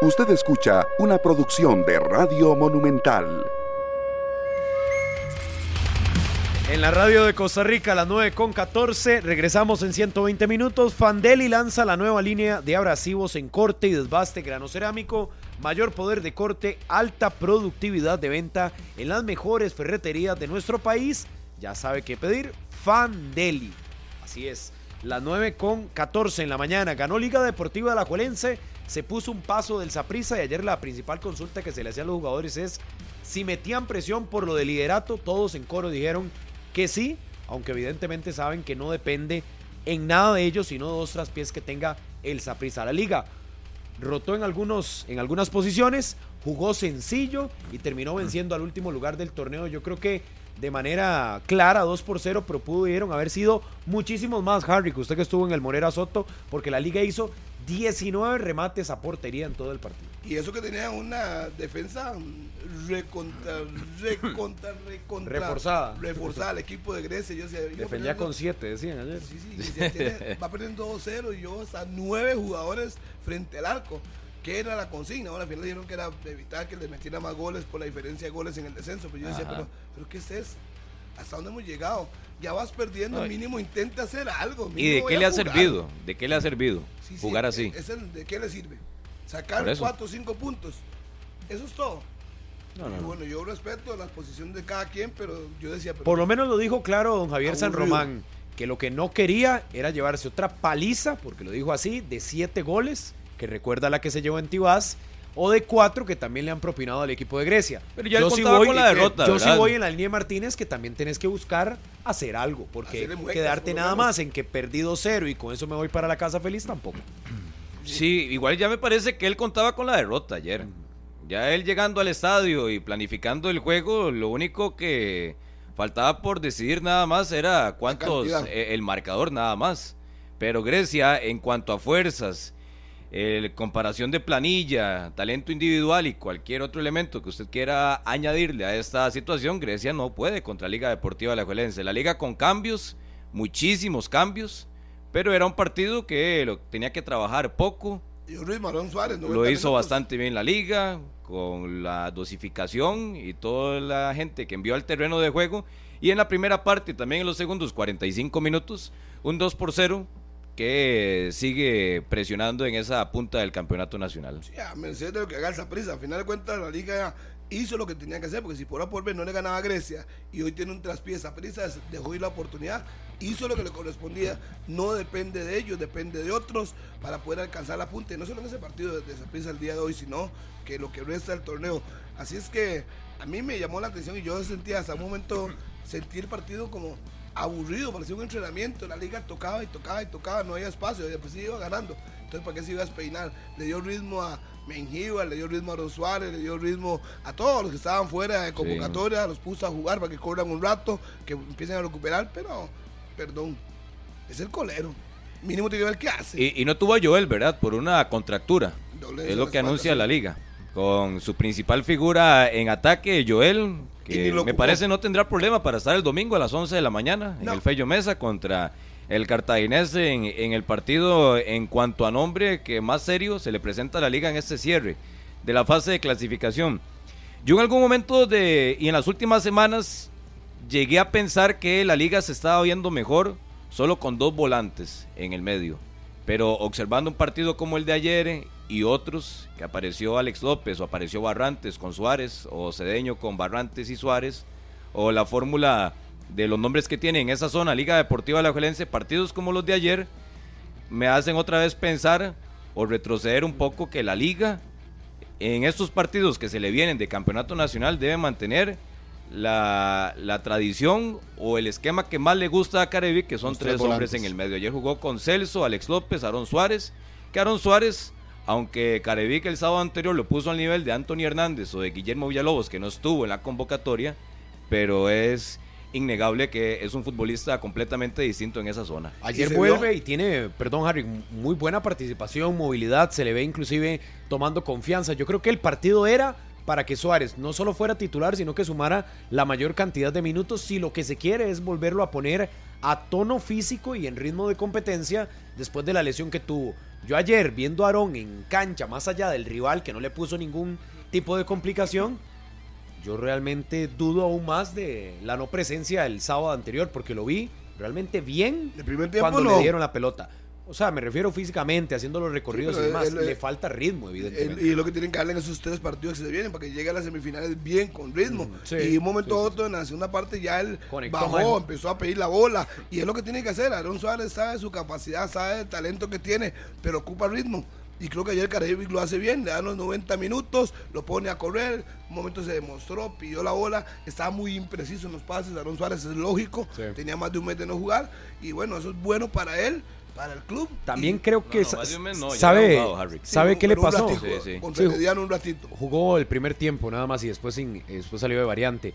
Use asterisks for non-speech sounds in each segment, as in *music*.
Usted escucha una producción de Radio Monumental. En la radio de Costa Rica, a las 9 con 14, regresamos en 120 minutos. Fandeli lanza la nueva línea de abrasivos en corte y desbaste grano cerámico, mayor poder de corte, alta productividad de venta en las mejores ferreterías de nuestro país. Ya sabe qué pedir, Fandeli. Así es, las 9 con 14 en la mañana. Ganó Liga Deportiva de la Juelense se puso un paso del Saprissa y ayer la principal consulta que se le hacía a los jugadores es si metían presión por lo del liderato, todos en coro dijeron que sí, aunque evidentemente saben que no depende en nada de ellos, sino de dos traspiés que tenga el Saprissa. La liga rotó en, algunos, en algunas posiciones, jugó sencillo y terminó venciendo al último lugar del torneo. Yo creo que de manera clara, 2 por 0, pero pudieron haber sido muchísimos más, Harry, que usted que estuvo en el Morera Soto, porque la liga hizo 19 remates a portería en todo el partido. Y eso que tenía una defensa recontra, *laughs* recontra, recontra reforzada. Reforzada el equipo de Grecia. Yo Defendía con 7, decían ayer. Sí, sí, va perdiendo 2-0 y yo hasta 9 jugadores frente al arco. ¿Qué era la consigna? Ahora al final dijeron que era evitar que le metiera más goles por la diferencia de goles en el descenso. Pero yo decía, pero, pero ¿qué es eso? ¿Hasta dónde hemos llegado? Ya vas perdiendo, mínimo intenta hacer algo. ¿Y de qué le ha servido? ¿De qué le ha servido jugar así? ¿De qué le sirve? Sacar cuatro o cinco puntos. Eso es todo. bueno, yo respeto la posición de cada quien, pero yo decía... Por lo menos lo dijo claro don Javier San Román, que lo que no quería era llevarse otra paliza, porque lo dijo así, de siete goles, que recuerda la que se llevó en Tibás, o de cuatro que también le han propinado al equipo de Grecia. Pero yo sí voy, con la derrota. Yo sí voy en la línea de Martínez que también tenés que buscar hacer algo, porque quedarte nada más en que perdí 2-0 y con eso me voy para la casa feliz tampoco. Sí, igual ya me parece que él contaba con la derrota ayer. Ya él llegando al estadio y planificando el juego, lo único que faltaba por decidir nada más era cuántos, eh, el marcador nada más. Pero Grecia, en cuanto a fuerzas, el comparación de planilla, talento individual y cualquier otro elemento que usted quiera añadirle a esta situación, Grecia no puede contra Liga Deportiva La Juelense. La liga con cambios, muchísimos cambios, pero era un partido que lo, tenía que trabajar poco. Y Luis Marón Suárez, lo hizo bastante bien la liga, con la dosificación y toda la gente que envió al terreno de juego. Y en la primera parte, también en los segundos 45 minutos, un 2 por 0 que sigue presionando en esa punta del campeonato nacional. Sí, a merced de lo que haga esa prisa. Al final de cuentas, la liga hizo lo que tenía que hacer, porque si por A por B no le ganaba a Grecia y hoy tiene un traspié, esa prisa dejó ir la oportunidad, hizo lo que le correspondía. No depende de ellos, depende de otros para poder alcanzar la punta. Y no solo en ese partido de esa prisa el día de hoy, sino que lo que resta del torneo. Así es que a mí me llamó la atención y yo sentía hasta un momento sentir el partido como aburrido, parecía un entrenamiento. La liga tocaba y tocaba y tocaba, no había espacio, y después iba ganando. Entonces, ¿para qué se iba a despeinar? Le dio ritmo a Mengíbar, le dio ritmo a Aaron Suárez, le dio ritmo a todos los que estaban fuera de convocatoria, los puso a jugar para que cobran un rato, que empiecen a recuperar, pero, perdón, es el colero. Mínimo tiene que ver qué hace. Y, no tuvo a Joel, ¿verdad? Por una contractura. es lo que anuncia la liga. Con su principal figura en ataque, Joel, me parece no tendrá problema para estar el domingo a las 11 de la mañana en el Fello Mesa contra el cartaginés en, en, el partido en cuanto a nombre que más serio se le presenta a la liga en este cierre de la fase de clasificación. Yo en algún momento de y en las últimas semanas llegué a pensar que la liga se estaba viendo mejor solo con dos volantes en el medio. Pero observando un partido como el de ayer y otros, que apareció Alex López o apareció Barrantes con Suárez o Cedeño con Barrantes y Suárez, o la fórmula de los nombres que tiene en esa zona, Liga Deportiva La Alajuelense, partidos como los de ayer, me hacen otra vez pensar o retroceder un poco que la liga en estos partidos que se le vienen de campeonato nacional debe mantener la, tradición o el esquema que más le gusta a Carevi, que son tres, hombres en el medio. Ayer jugó con Celso, Alex López, Aaron Suárez, que Aaron Suárez aunque Carevic el sábado anterior lo puso al nivel de Anthony Hernández o de Guillermo Villalobos, que no estuvo en la convocatoria, pero es innegable que es un futbolista completamente distinto en esa zona. Ayer vuelve y tiene, perdón Harry, muy buena participación, movilidad, se le ve inclusive tomando confianza. Yo creo que el partido era para que Suárez no solo fuera titular, sino que sumara la mayor cantidad de minutos si lo que se quiere es volverlo a poner a tono físico y en ritmo de competencia después de la lesión que tuvo. Yo ayer viendo a Aarón en cancha, más allá del rival que no le puso ningún tipo de complicación, yo realmente dudo aún más de la no presencia del sábado anterior porque lo vi realmente bien cuando le dieron la pelota. O sea, me refiero físicamente, haciendo los recorridos y demás. le falta ritmo, evidentemente. y lo que tienen que darle en esos tres partidos que se vienen para que llegue a las semifinales bien, con ritmo. Mm, y un momento u otro, en la segunda parte, ya él bajó, empezó a pedir la bola. Y es lo que tiene que hacer. Aaron Suárez sabe su capacidad, sabe el talento que tiene, pero ocupa ritmo. Y creo que ayer Carajivic lo hace bien, le dan los 90 minutos, lo pone a correr, un momento se demostró, pidió la bola, estaba muy impreciso en los pases, Aaron Suárez es lógico, tenía más de un mes de no jugar, y bueno, eso es bueno para él, para el club. También creo que sabe, sabe qué le pasó. un ratito. Jugó el primer tiempo nada más y después, después salió de variante.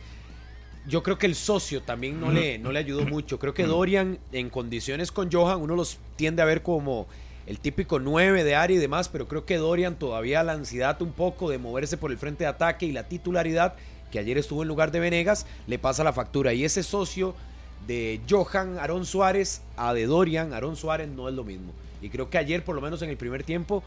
Yo creo que el socio también no le, no le ayudó mucho. Creo que Dorian, en condiciones con Johan, uno los tiende a ver como el típico 9 de área y demás, pero creo que Dorian todavía la ansiedad un poco de moverse por el frente de ataque y la titularidad, que ayer estuvo en lugar de Venegas, le pasa la factura. Y ese socio de Johan Aaron Suárez a de Dorian Aaron Suárez no es lo mismo. Y creo que ayer, por lo menos en el primer tiempo,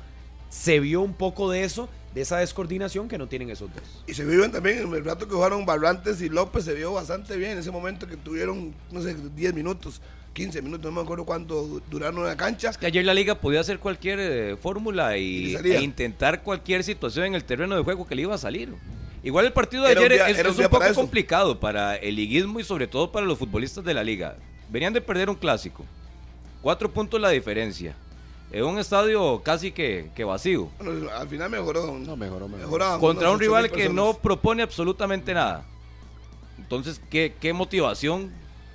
se vio un poco de eso, de esa descoordinación que no tienen esos dos. Y se vio también en el rato que jugaron Barrantes y López, se vio bastante bien en ese momento que tuvieron, no sé, 10 minutos. 15 minutos, no me acuerdo cuánto duraron en la cancha. que ayer la liga podía hacer cualquier eh, fórmula y, e intentar cualquier situación en el terreno de juego que le iba a salir. Igual el partido de ayer es, un, poco complicado para el liguismo y sobre todo para los futbolistas de la liga. Venían de perder un clásico. Cuatro puntos la diferencia. En un estadio casi que, vacío. al final mejoró. No, mejoró, mejoró. Contra un rival que no propone absolutamente nada. Entonces, ¿qué, qué motivación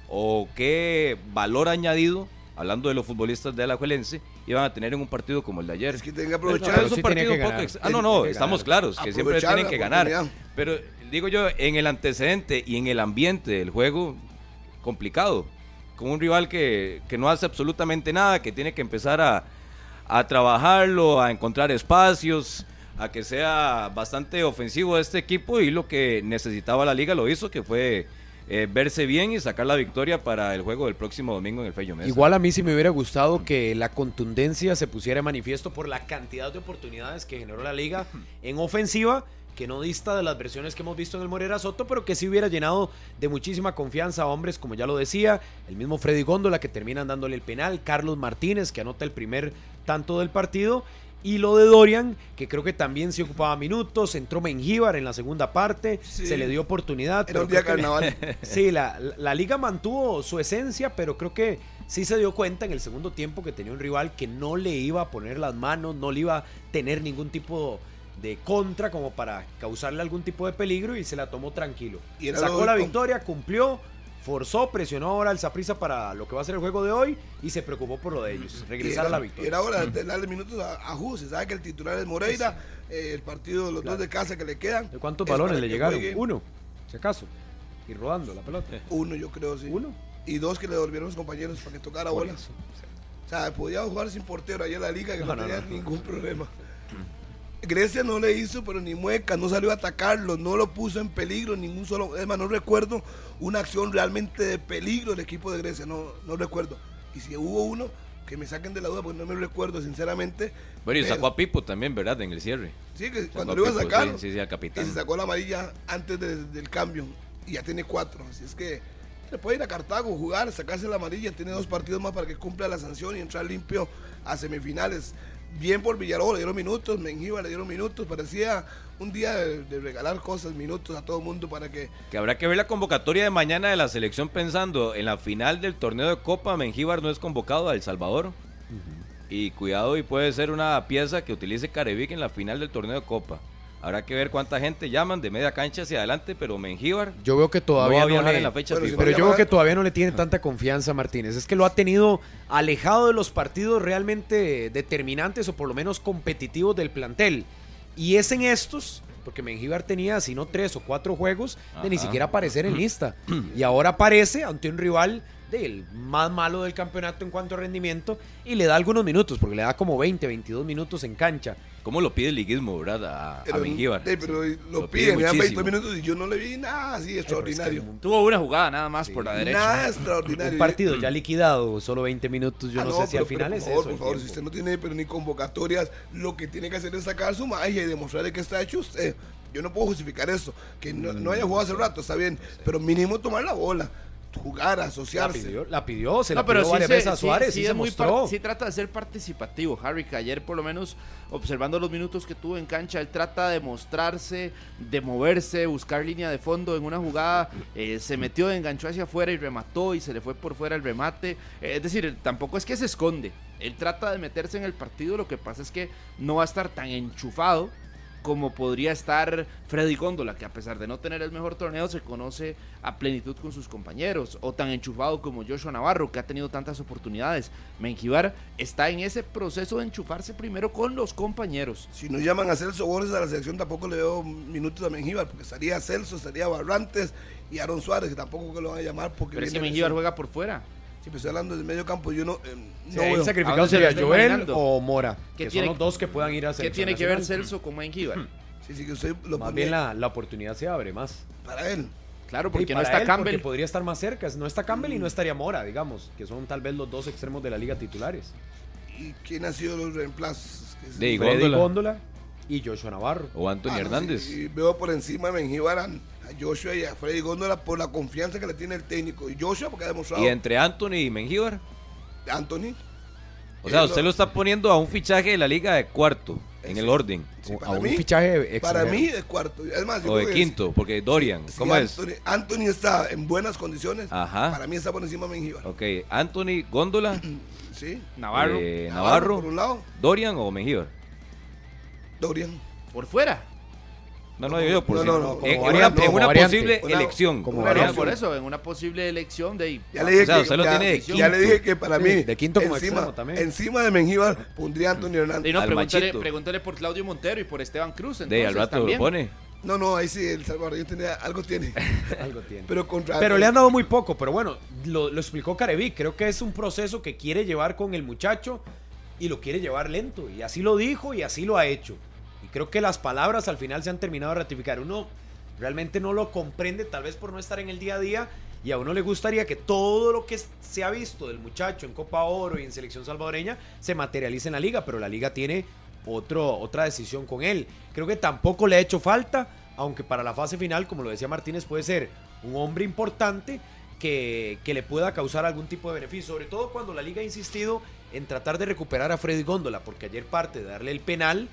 o qué valor añadido, hablando de los futbolistas de Alajuelense, iban a tener en un partido como el de ayer. Es que tienen que aprovechar. es un partido poco Ah, no, no, estamos claros, que siempre tienen que ganar. Pero digo yo, en el antecedente y en el ambiente del juego, complicado. Con un rival que, que no hace absolutamente nada, que tiene que empezar a, a trabajarlo, a encontrar espacios, a que sea bastante ofensivo este equipo y lo que necesitaba la liga lo hizo, que fue eh, verse bien y sacar la victoria para el juego del próximo domingo en el Fello Mesa. Igual a mí sí me hubiera gustado que la contundencia se pusiera manifiesto por la cantidad de oportunidades que generó la liga en ofensiva que no dista de las versiones que hemos visto en el Morera Soto, pero que sí hubiera llenado de muchísima confianza a hombres, como ya lo decía, el mismo Freddy Góndola que terminan dándole el penal, Carlos Martínez que anota el primer tanto del partido, y lo de Dorian, que creo que también se ocupaba minutos, entró Mengíbar en la segunda parte, se le dio oportunidad. Era un día carnaval. *laughs* sí, la, la, liga mantuvo su esencia, pero creo que sí se dio cuenta en el segundo tiempo que tenía un rival que no le iba a poner las manos, no le iba a tener ningún tipo de contra como para causarle algún tipo de peligro y se la tomó tranquilo. Y Sacó la victoria, cumplió, forzó, presionó ahora al Zaprisa para lo que va a ser el juego de hoy y se preocupó por lo de ellos, regresar a la victoria. Era hora de darle minutos a, a se sabe que el titular es Moreira, eh, el partido, los dos de casa que le quedan. ¿De cuántos balones le llegaron? Uno, si acaso, y rodando la pelota. Uno, yo creo, sí. Uno. Y dos que le devolvieron los compañeros para que tocara bola. O sea, podía jugar sin portero allá en la liga que no, tenía ningún problema. Grecia no le hizo, pero ni mueca, no salió a atacarlo, no lo puso en peligro, ningún solo. Es más, no recuerdo una acción realmente de peligro del equipo de Grecia, no, no recuerdo. Y si hubo uno, que me saquen de la duda, porque no me recuerdo, sinceramente. Bueno, y sacó a Pipo también, ¿verdad? En el cierre. Sí, que cuando lo iba a sacar. Sí, sí, al capitán. Y se sacó la amarilla antes del cambio, y ya tiene cuatro. Así es que se puede ir a Cartago, jugar, sacarse la amarilla, tiene dos partidos más para que cumpla la sanción y entrar limpio a semifinales bien por Villarreal, le dieron minutos, Mengíbar le dieron minutos, parecía un día de, regalar cosas, minutos a todo el mundo para que... Que habrá que ver la convocatoria de mañana de la selección pensando en la final del torneo de Copa, Mengíbar no es convocado a El Salvador. Y cuidado y puede ser una pieza que utilice Carevic en la final del torneo de Copa. Habrá que ver cuánta gente llaman de media cancha hacia adelante, pero Mengíbar. Yo veo que todavía no, le, la fecha pero yo veo que todavía no le tiene tanta confianza Martínez. Es que lo ha tenido alejado de los partidos realmente determinantes o por lo menos competitivos del plantel. Y es en estos, porque Mengíbar tenía, si no tres o cuatro juegos, de ni siquiera aparecer en lista. Y ahora aparece ante un rival del más malo del campeonato en cuanto a rendimiento y le da algunos minutos, porque le da como 20, 22 minutos en cancha. ¿Cómo lo pide el liguismo, verdad? A, pero, Mengíbar. pero lo, pide, me dan 20 minutos y yo no le vi nada así extraordinario. Tuvo una jugada nada más por la derecha. Nada *laughs* extraordinario. Un partido ya liquidado, solo 20 minutos, yo ah, no, sé si al final es eso. Por favor, si usted no tiene pero ni convocatorias, lo que tiene que hacer es sacar su magia y demostrarle que está hecho usted. Yo no puedo justificar eso. Que no, no haya jugado hace rato, está bien, pero mínimo tomar la bola jugar, asociarse. La pidió, se la pidió varias veces a Suárez sí, se mostró. sí trata de ser participativo, Harry, que ayer por lo menos observando los minutos que tuvo en cancha, él trata de mostrarse, de moverse, buscar línea de fondo en una jugada, eh, se metió, enganchó hacia afuera y remató y se le fue por fuera el remate. Eh, es decir, tampoco es que se esconde, él trata de meterse en el partido, lo que pasa es que no va a estar tan enchufado como podría estar Freddy Góndola, que a pesar de no tener el mejor torneo, se conoce a plenitud con sus compañeros, o tan enchufado como Joshua Navarro, que ha tenido tantas oportunidades. Menjivar está en ese proceso de enchufarse primero con los compañeros. Si no llaman a Celso Borges a la selección, tampoco le veo minutos a Menjivar, porque estaría Celso, estaría Barrantes y Aaron Suárez, que tampoco que lo van a llamar. Porque Pero es que Menjivar juega por fuera. Si me estoy hablando del medio campo, yo no. Eh, no el sacrificado sería Joel o Mora. Que son los dos que puedan ir a hacer. ¿Qué tiene que ver Celso con Menjivar? Hmm. Sí, sí, que usted lo Más bien la, la, oportunidad se abre más. Para él. Claro, porque no está Campbell. Porque podría estar más cerca. No está Campbell y no estaría Mora, digamos, que son tal vez los dos extremos de la liga titulares. ¿Y quién ha sido los reemplazos? De Freddy Góndola y Joshua Navarro. O Antonio ah, Hernández. y veo por encima a Joshua y a Freddy Góndola por la confianza que le tiene el técnico. Y Joshua porque ha demostrado. ¿Y entre Anthony y Mengíbar? Anthony. O sea, usted lo está poniendo a un fichaje de la liga de cuarto en el orden. a un fichaje Para mí de cuarto. Además, o de quinto, porque Dorian, ¿cómo es? Anthony está en buenas condiciones. Para mí está por encima de Mengíbar. Ok, Anthony, Góndola. *clears throat* sí. Navarro. Eh, Navarro. Por un lado. Dorian o Mengíbar. Dorian. Por fuera. No, no, yo por no, no, en, una, posible elección. Como por eso, en una posible elección de Ya le dije, que, ya, ya le dije que para mí, de quinto como encima, también. encima de Mengíbar pondría a Antonio Hernández. Y no, pregúntale, pregúntale, por Claudio Montero y por Esteban Cruz. Entonces, de al rato lo pone. No, no, ahí sí, el salvadoreño tiene, algo tiene. *laughs* algo tiene. Pero, contra, pero le han dado muy poco, pero bueno, lo, lo explicó Carevic. Creo que es un proceso que quiere llevar con el muchacho y lo quiere llevar lento. Y así lo dijo y así lo ha hecho creo que las palabras al final se han terminado de ratificar. Uno realmente no lo comprende, tal vez por no estar en el día a día, y a uno le gustaría que todo lo que se ha visto del muchacho en Copa Oro y en selección salvadoreña se materialice en la liga, pero la liga tiene otro, otra decisión con él. Creo que tampoco le ha hecho falta, aunque para la fase final, como lo decía Martínez, puede ser un hombre importante que, que le pueda causar algún tipo de beneficio, sobre todo cuando la liga ha insistido en tratar de recuperar a Freddy Góndola, porque ayer parte de darle el penal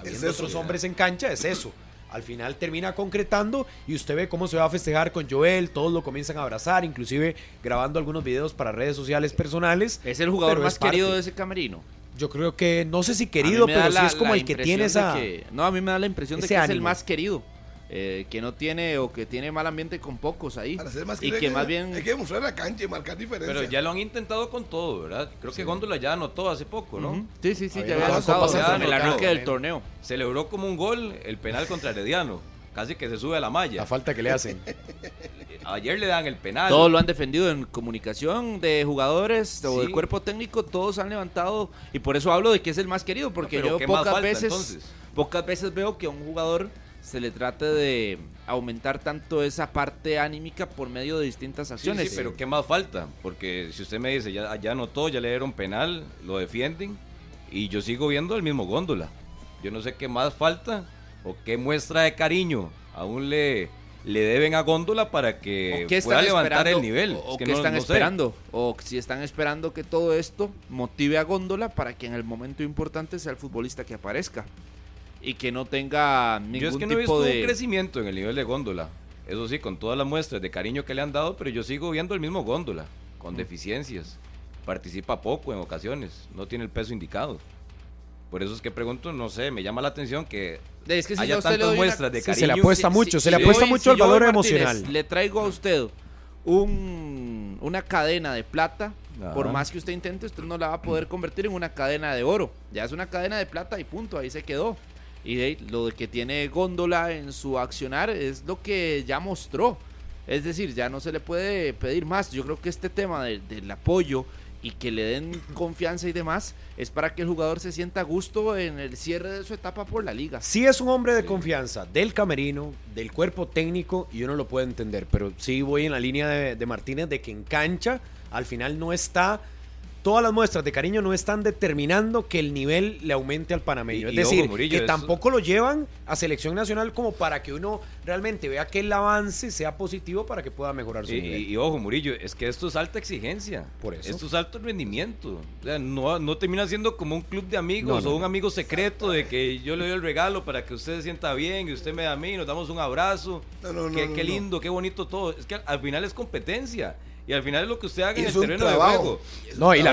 habiendo otros hombres en cancha, es eso. Al final termina concretando y usted ve cómo se va a festejar con Joel, todos lo comienzan a abrazar, inclusive grabando algunos videos para redes sociales personales. Es el jugador más querido de ese camerino. Yo creo que, no sé si querido, pero sí es como el que tiene esa... no, a mí me da la impresión de que es el más querido. Eh, que no tiene o que tiene mal ambiente con pocos ahí. y que, más bien hay que demostrar la cancha y marcar diferencia. Pero ya lo han intentado con todo, ¿verdad? Creo que Góndola ya anotó hace poco, ¿no? Sí, sí, sí, ya había anotado en el arranque del torneo. Celebró como un gol el penal contra Herediano. Casi que se sube a la malla. La falta que le hacen. *laughs* Ayer le dan el penal. Todos lo han defendido en comunicación de jugadores o de cuerpo técnico, todos han levantado y por eso hablo de que es el más querido porque yo pocas veces pocas veces veo que un jugador se le trate de aumentar tanto esa parte anímica por medio de distintas acciones. Sí, pero ¿qué más falta? Porque si usted me dice, ya, ya anotó, ya le dieron penal, lo defienden, y yo sigo viendo el mismo góndola. Yo no sé qué más falta o qué muestra de cariño aún le, le deben a Góndola para que pueda levantar el nivel. O, que están esperando. O si están esperando que todo esto motive a Góndola para que en el momento importante sea el futbolista que aparezca y que no tenga ningún yo es que no he visto un crecimiento en el nivel de góndola. Eso sí, con todas las muestras de cariño que le han dado, pero yo sigo viendo el mismo góndola, con deficiencias. Participa poco en ocasiones, no tiene el peso indicado. Por eso es que pregunto, no sé, me llama la atención que, es que si haya tantas muestras de cariño. se le apuesta mucho, se le apuesta mucho el valor emocional. Le traigo a usted un, una cadena de plata, por más que usted intente, usted no la va a poder convertir en una cadena de oro. Ya es una cadena de plata y punto, ahí se quedó. Y lo de que tiene Góndola en su accionar es lo que ya mostró. Es decir, ya no se le puede pedir más. Yo creo que este tema del apoyo y que le den *coughs* confianza y demás, es para que el jugador se sienta a gusto en el cierre de su etapa por la liga. Sí es un hombre de confianza del camerino, del cuerpo técnico, y uno lo puede entender, pero sí voy en la línea de, de Martínez de que en cancha al final no está todas las muestras de cariño no están determinando que el nivel le aumente al panameño. es decir, que tampoco lo llevan a selección nacional como para que uno realmente vea que el avance sea positivo para que pueda mejorar su nivel. Y, ojo, Murillo, es que esto es alta exigencia. Por eso. Esto es alto rendimiento. O sea, no, no termina siendo como un club de amigos o un amigo secreto de que yo le doy el regalo para que usted se sienta bien y usted me da a mí, nos damos un abrazo. qué, qué lindo, qué bonito todo. Es que al final es competencia. Y al final es lo que usted haga en el terreno de juego. No, y la,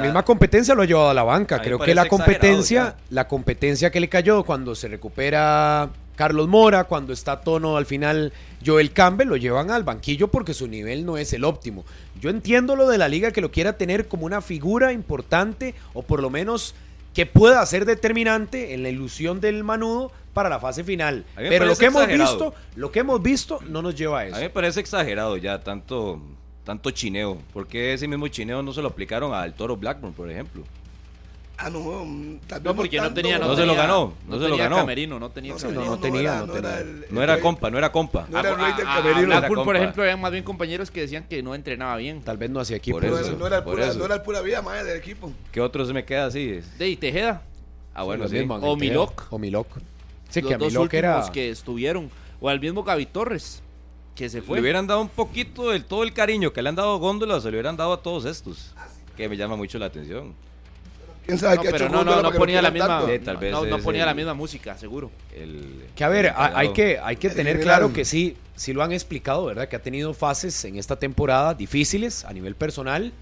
misma competencia lo ha llevado a la banca. Creo que la competencia, la competencia que le cayó cuando se recupera Carlos Mora, cuando está tono al final Joel Campbell, lo llevan al banquillo porque su nivel no es el óptimo. Yo entiendo lo de la liga que lo quiera tener como una figura importante o por lo menos que pueda ser determinante en la ilusión del manudo para la fase final. Pero lo que hemos visto, lo que hemos visto no nos lleva a eso. A mí me parece exagerado ya tanto tanto chineo. porque ese mismo chineo no se lo aplicaron al Toro Blackburn, por ejemplo? Ah, no, no porque no, tenía, no, se lo ganó, no, se lo ganó. Camerino, no tenía, no, tenía, no, era, no era compa, no era compa. No era el rey del camerino. Blackburn, por ejemplo, eran más bien compañeros que decían que no entrenaba bien. Tal vez no hacía equipo. Por eso, no, era el pura, no era el pura vida más del equipo. ¿Qué otro se me queda así? De Tejeda. Ah, bueno, sí. o Milok. O Milok. Sí, que a dos últimos era... que estuvieron. O al mismo Gaby Torres que se fue. Le hubieran dado un poquito del todo el cariño que le han dado a Góndola, se le hubieran dado a todos estos. Que me llama mucho la atención. ¿Quién sabe no, qué pero no, no, no ponía la misma, no, ponía la misma música, seguro. que a ver, hay que, hay que tener claro que sí, sí lo han explicado, ¿verdad? Que ha tenido fases en esta temporada difíciles a nivel personal,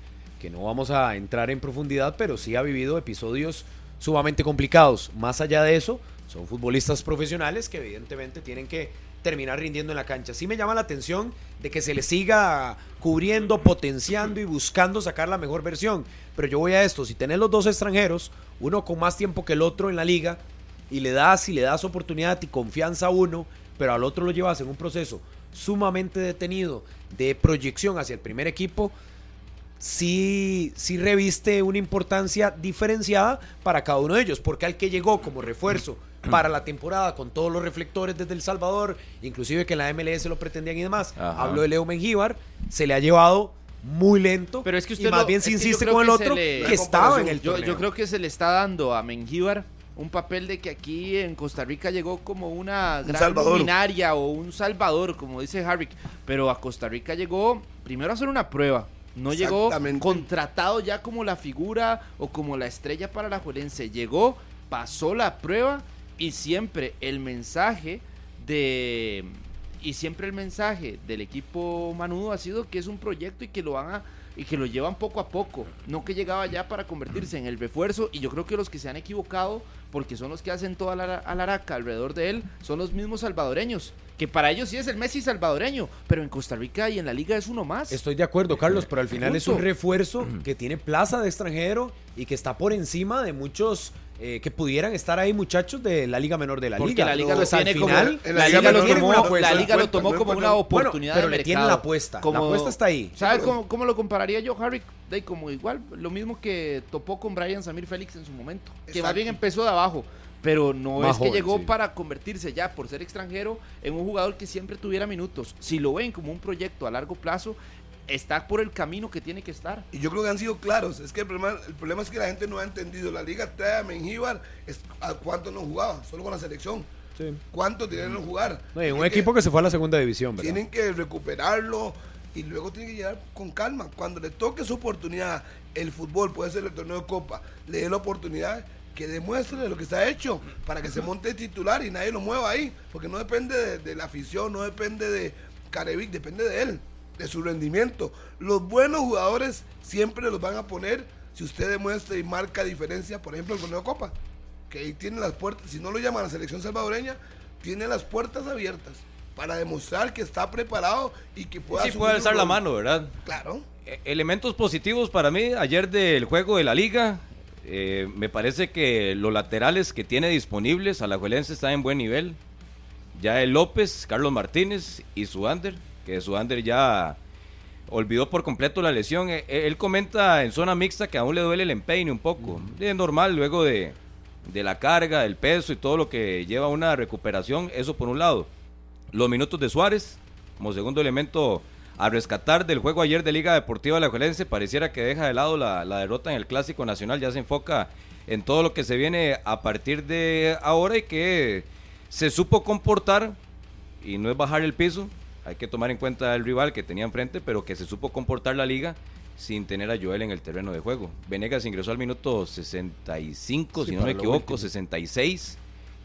que no vamos a entrar en profundidad, pero sí ha vivido episodios sumamente complicados. Más allá de eso, son futbolistas profesionales que evidentemente tienen que terminar rindiendo en la cancha. Sí me llama la atención de que se le siga cubriendo, potenciando y buscando sacar la mejor versión. Pero yo voy a esto, si tenés los dos extranjeros, uno con más tiempo que el otro en la liga, y le das y le das oportunidad y confianza a uno, pero al otro lo llevas en un proceso sumamente detenido de proyección hacia el primer equipo, sí, sí reviste una importancia diferenciada para cada uno de ellos, porque al que llegó como refuerzo *clears throat* para la temporada con todos los reflectores desde El Salvador, inclusive que en la MLS lo pretendían y demás. Hablo de Leo Mengíbar, se le ha llevado muy lento. Pero es que usted y más bien se insiste con el otro que, estaba en el yo, yo, creo que se le está dando a Mengíbar un papel de que aquí en Costa Rica llegó como una gran luminaria o un salvador, como dice Harvick, pero a Costa Rica llegó primero a hacer una prueba. No llegó contratado ya como la figura o como la estrella para la Juelense. Llegó, pasó la prueba y siempre el mensaje de y siempre el mensaje del equipo Manudo ha sido que es un proyecto y que lo van a y que lo llevan poco a poco, no que llegaba ya para convertirse en el refuerzo y yo creo que los que se han equivocado porque son los que hacen toda la araca alrededor de él, son los mismos salvadoreños que para ellos sí es el Messi salvadoreño, pero en Costa Rica y en la liga es uno más. Estoy de acuerdo, Carlos, pero al final es un refuerzo que tiene plaza de extranjero y que está por encima de muchos eh, que pudieran estar ahí muchachos de la liga menor de la Porque liga. la liga lo tiene como, la, liga, lo tomó, la liga lo tomó como una oportunidad pero le tiene la apuesta. la apuesta está ahí. ¿Sabes cómo, lo compararía yo, Harry? De como igual, lo mismo que topó con Brian Samir Félix en su momento, que más bien empezó de abajo pero no es que llegó para convertirse ya por ser extranjero en un jugador que siempre tuviera minutos. Si lo ven como un proyecto a largo plazo, está por el camino que tiene que estar. Y yo creo que han sido claros. Es que el problema, el problema es que la gente no ha entendido. La liga trae a Mengíbar, ¿a cuánto no jugaba? Solo con la selección. Sí. ¿Cuánto tienen que jugar? un equipo que, se fue a la segunda división. Tienen que recuperarlo y luego tienen que llegar con calma. Cuando le toque su oportunidad, el fútbol puede ser el torneo de Copa, le dé la oportunidad que demuestre lo que está hecho para que se monte titular y nadie lo mueva ahí, porque no depende de, la afición, no depende de Carevic, depende de él, de su rendimiento. Los buenos jugadores siempre los van a poner si usted demuestra y marca diferencia, por ejemplo, el torneo Copa, que ahí tiene las puertas, si no lo llaman a la selección salvadoreña, tiene las puertas abiertas para demostrar que está preparado y que pueda... Sí, puede alzar la mano, ¿verdad? Claro. E, elementos positivos para mí ayer del juego de la liga, eh, me parece que los laterales que tiene disponibles, a la Alajuelense está en buen nivel. Ya el López, Carlos Martínez y su Ander, que Suander ya olvidó por completo la lesión. E, e, él comenta en zona mixta que aún le duele el empeine un poco. Es normal luego de, de la carga, del peso y todo lo que lleva una recuperación, eso por un lado. Los minutos de Suárez, como segundo elemento a rescatar del juego ayer de Liga Deportiva La Juelense, pareciera que deja de lado la, la, derrota en el Clásico Nacional, ya se enfoca en todo lo que se viene a partir de ahora y que se supo comportar, y no es bajar el piso, hay que tomar en cuenta el rival que tenía enfrente, pero que se supo comportar la liga sin tener a Joel en el terreno de juego. Venegas ingresó al minuto 65, si no me equivoco, 66.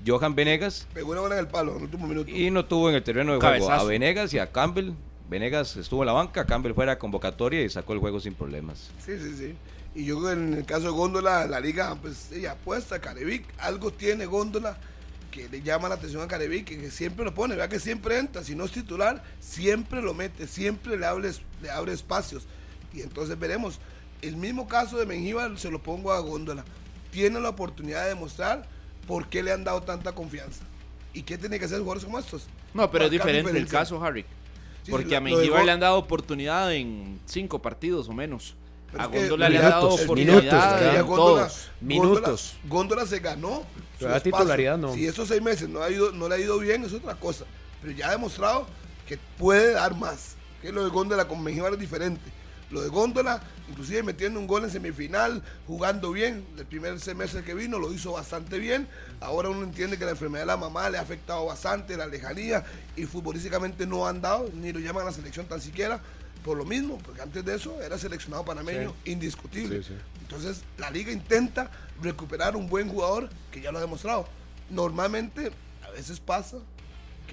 Johan Venegas. Pegó una bola en el palo en el último minuto. Y no tuvo en el terreno de juego a Venegas y a Campbell Venegas estuvo en la banca, Campbell fuera convocatoria y sacó el juego sin problemas. Sí, sí, sí. Y yo en el caso de Góndola, la liga, pues ella apuesta, Carevic, algo tiene Góndola que le llama la atención a Carevic, que siempre lo pone, vea que siempre entra, si no es titular, siempre lo mete, siempre le abre, le abre espacios. Y entonces veremos. El mismo caso de Mengíbar se lo pongo a Góndola. Tiene la oportunidad de demostrar por qué le han dado tanta confianza. ¿Y qué tiene que hacer jugadores como estos? No, pero es diferente el caso, Harry. Porque a Mengíbar le han dado oportunidad en cinco partidos o menos. a Góndola le han dado oportunidad en todos. Minutos. Góndola se ganó. La titularidad no. Si esos seis meses no, ha ido, no le ha ido bien, es otra cosa. Pero ya ha demostrado que puede dar más. Que lo de Góndola con Mengíbar es diferente. Lo de Góndola, inclusive metiendo un gol en semifinal, jugando bien. El primer semestre que vino lo hizo bastante bien. Ahora uno entiende que la enfermedad de la mamá le ha afectado bastante, la lejanía, y futbolísticamente no ha andado, ni lo llaman a la selección tan siquiera, por lo mismo, porque antes de eso era seleccionado panameño indiscutible. Entonces la liga intenta recuperar un buen jugador que ya lo ha demostrado. Normalmente, a veces pasa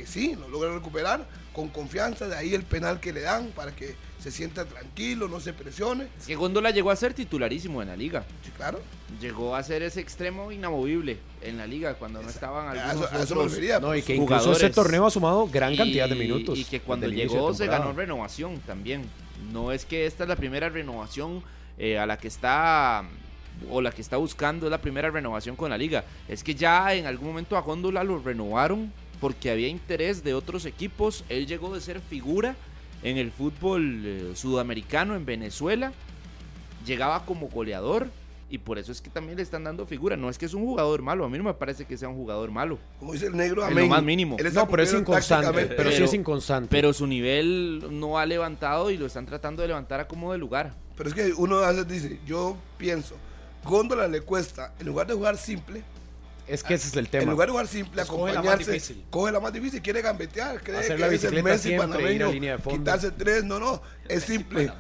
que sí, lo logra recuperar con confianza, de ahí el penal que le dan para que se sienta tranquilo, no se presione. Es Góndola llegó a ser titularísimo en la liga. Sí, claro. Llegó a ser ese extremo inamovible en la liga cuando no estaban algunos eso, otros no, y que incluso ese torneo ha sumado gran cantidad de minutos. Y que cuando llegó se ganó renovación también. No es que esta es la primera renovación eh, a la que está o la que está buscando es la primera renovación con la liga. Es que ya en algún momento a Góndola lo renovaron porque había interés de otros equipos. Él llegó de ser figura en el fútbol eh, sudamericano en Venezuela. Llegaba como goleador y por eso es que también le están dando figura. No es que es un jugador malo, a mí no me parece que sea un jugador malo. Como dice el negro, a lo más mínimo. no, pero es inconstante. Pero, sí es inconstante. Pero su nivel no ha levantado y lo están tratando de levantar a como de lugar. Pero es que uno a veces dice, yo pienso, Góndola le cuesta, en lugar de jugar simple, es que ese es el tema. En lugar de jugar simple, acompañarse, coge la más difícil, quiere gambetear, cree Hacer que la es el Messi panameño, quitarse tres, no, no, es *laughs* simple.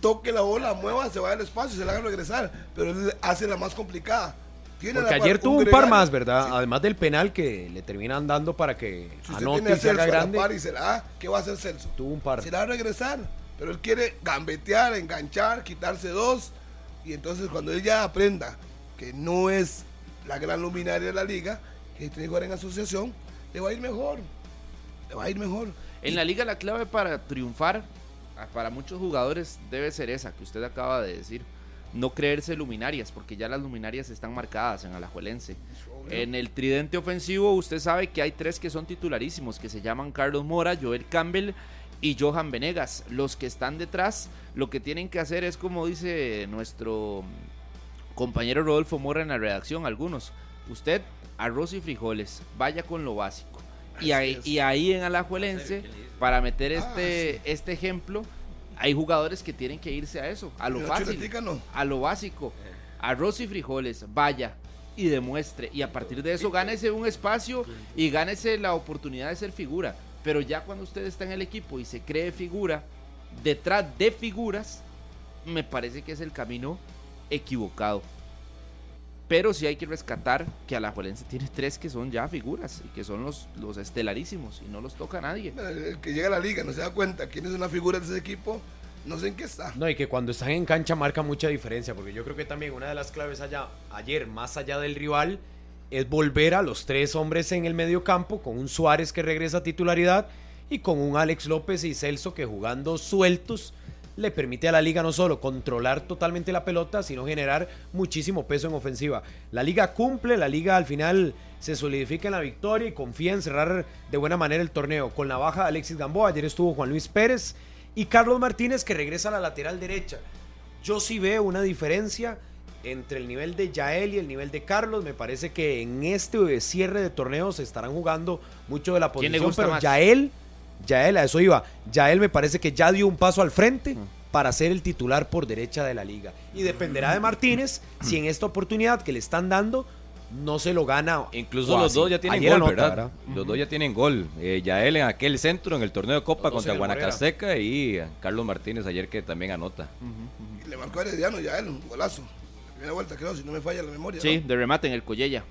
Toque la bola, mueva, se vaya al espacio, se la haga regresar, pero él hace la más complicada. Tiene Porque ayer tuvo un par más, ¿verdad? Además del penal que le terminan dando para que si anote y se haga grande. y se la ¿qué va a hacer Celso? Tuvo un par. Se la va a regresar, pero él quiere gambetear, enganchar, quitarse dos, y entonces cuando él ya aprenda que no es la gran luminaria de la liga, que tiene que jugar en asociación, le va a ir mejor. Le va a ir mejor. En la liga la clave para triunfar, ah, para muchos jugadores, debe ser esa que usted acaba de decir. No creerse luminarias, porque ya las luminarias están marcadas en Alajuelense. En el tridente ofensivo, usted sabe que hay tres que son titularísimos, que se llaman Carlos Mora, Joel Campbell y Johan Venegas. Los que están detrás, lo que tienen que hacer es como dice nuestro compañero Rodolfo Mora en la redacción, algunos. Usted, arroz y frijoles, vaya con lo básico. Y ahí, y ahí, en Alajuelense, para meter ah, este, este ejemplo, hay jugadores que tienen que irse a eso, a lo fácil, a lo básico. Arroz y frijoles, vaya y demuestre. Y a partir de eso, gánese un espacio y gánese la oportunidad de ser figura. Pero ya cuando usted está en el equipo y se cree figura, detrás de figuras, me parece que es el camino equivocado. Pero sí hay que rescatar que Alajuelense tiene tres que son ya figuras y que son los, los estelarísimos y no los toca a nadie. El que llega a la liga no se da cuenta quién es una figura de ese equipo, no sé en qué está. No, y que cuando están en cancha marca mucha diferencia, porque yo creo que también una de las claves allá, ayer, más allá del rival, es volver a los tres hombres en el medio campo, con un Suárez que regresa a titularidad y con un Alex López y Celso que jugando sueltos le permite a la liga no solo controlar totalmente la pelota, sino generar muchísimo peso en ofensiva. La liga cumple, la liga al final se solidifica en la victoria y confía en cerrar de buena manera el torneo. Con la baja de Alexis Gamboa, ayer estuvo Juan Luis Pérez y Carlos Martínez que regresa a la lateral derecha. Yo sí veo una diferencia entre el nivel de Yael y el nivel de Carlos. Me parece que en este cierre de torneos se estarán jugando mucho de la posición, pero Yael, Yael, a eso iba. Yael me parece que ya dio un paso al frente. para ser el titular por derecha de la liga. Y dependerá de Martínez si en esta oportunidad que le están dando no se lo gana. Incluso los dos ya tienen gol, ¿verdad? Los dos ya tienen gol. Eh, Yael en aquel centro en el torneo de Copa contra Guanacasteca y Carlos Martínez ayer que también anota. Le marcó a Herediano Yael, un golazo primera vuelta, creo, si no me falla la memoria. Sí, de remate en el Collella.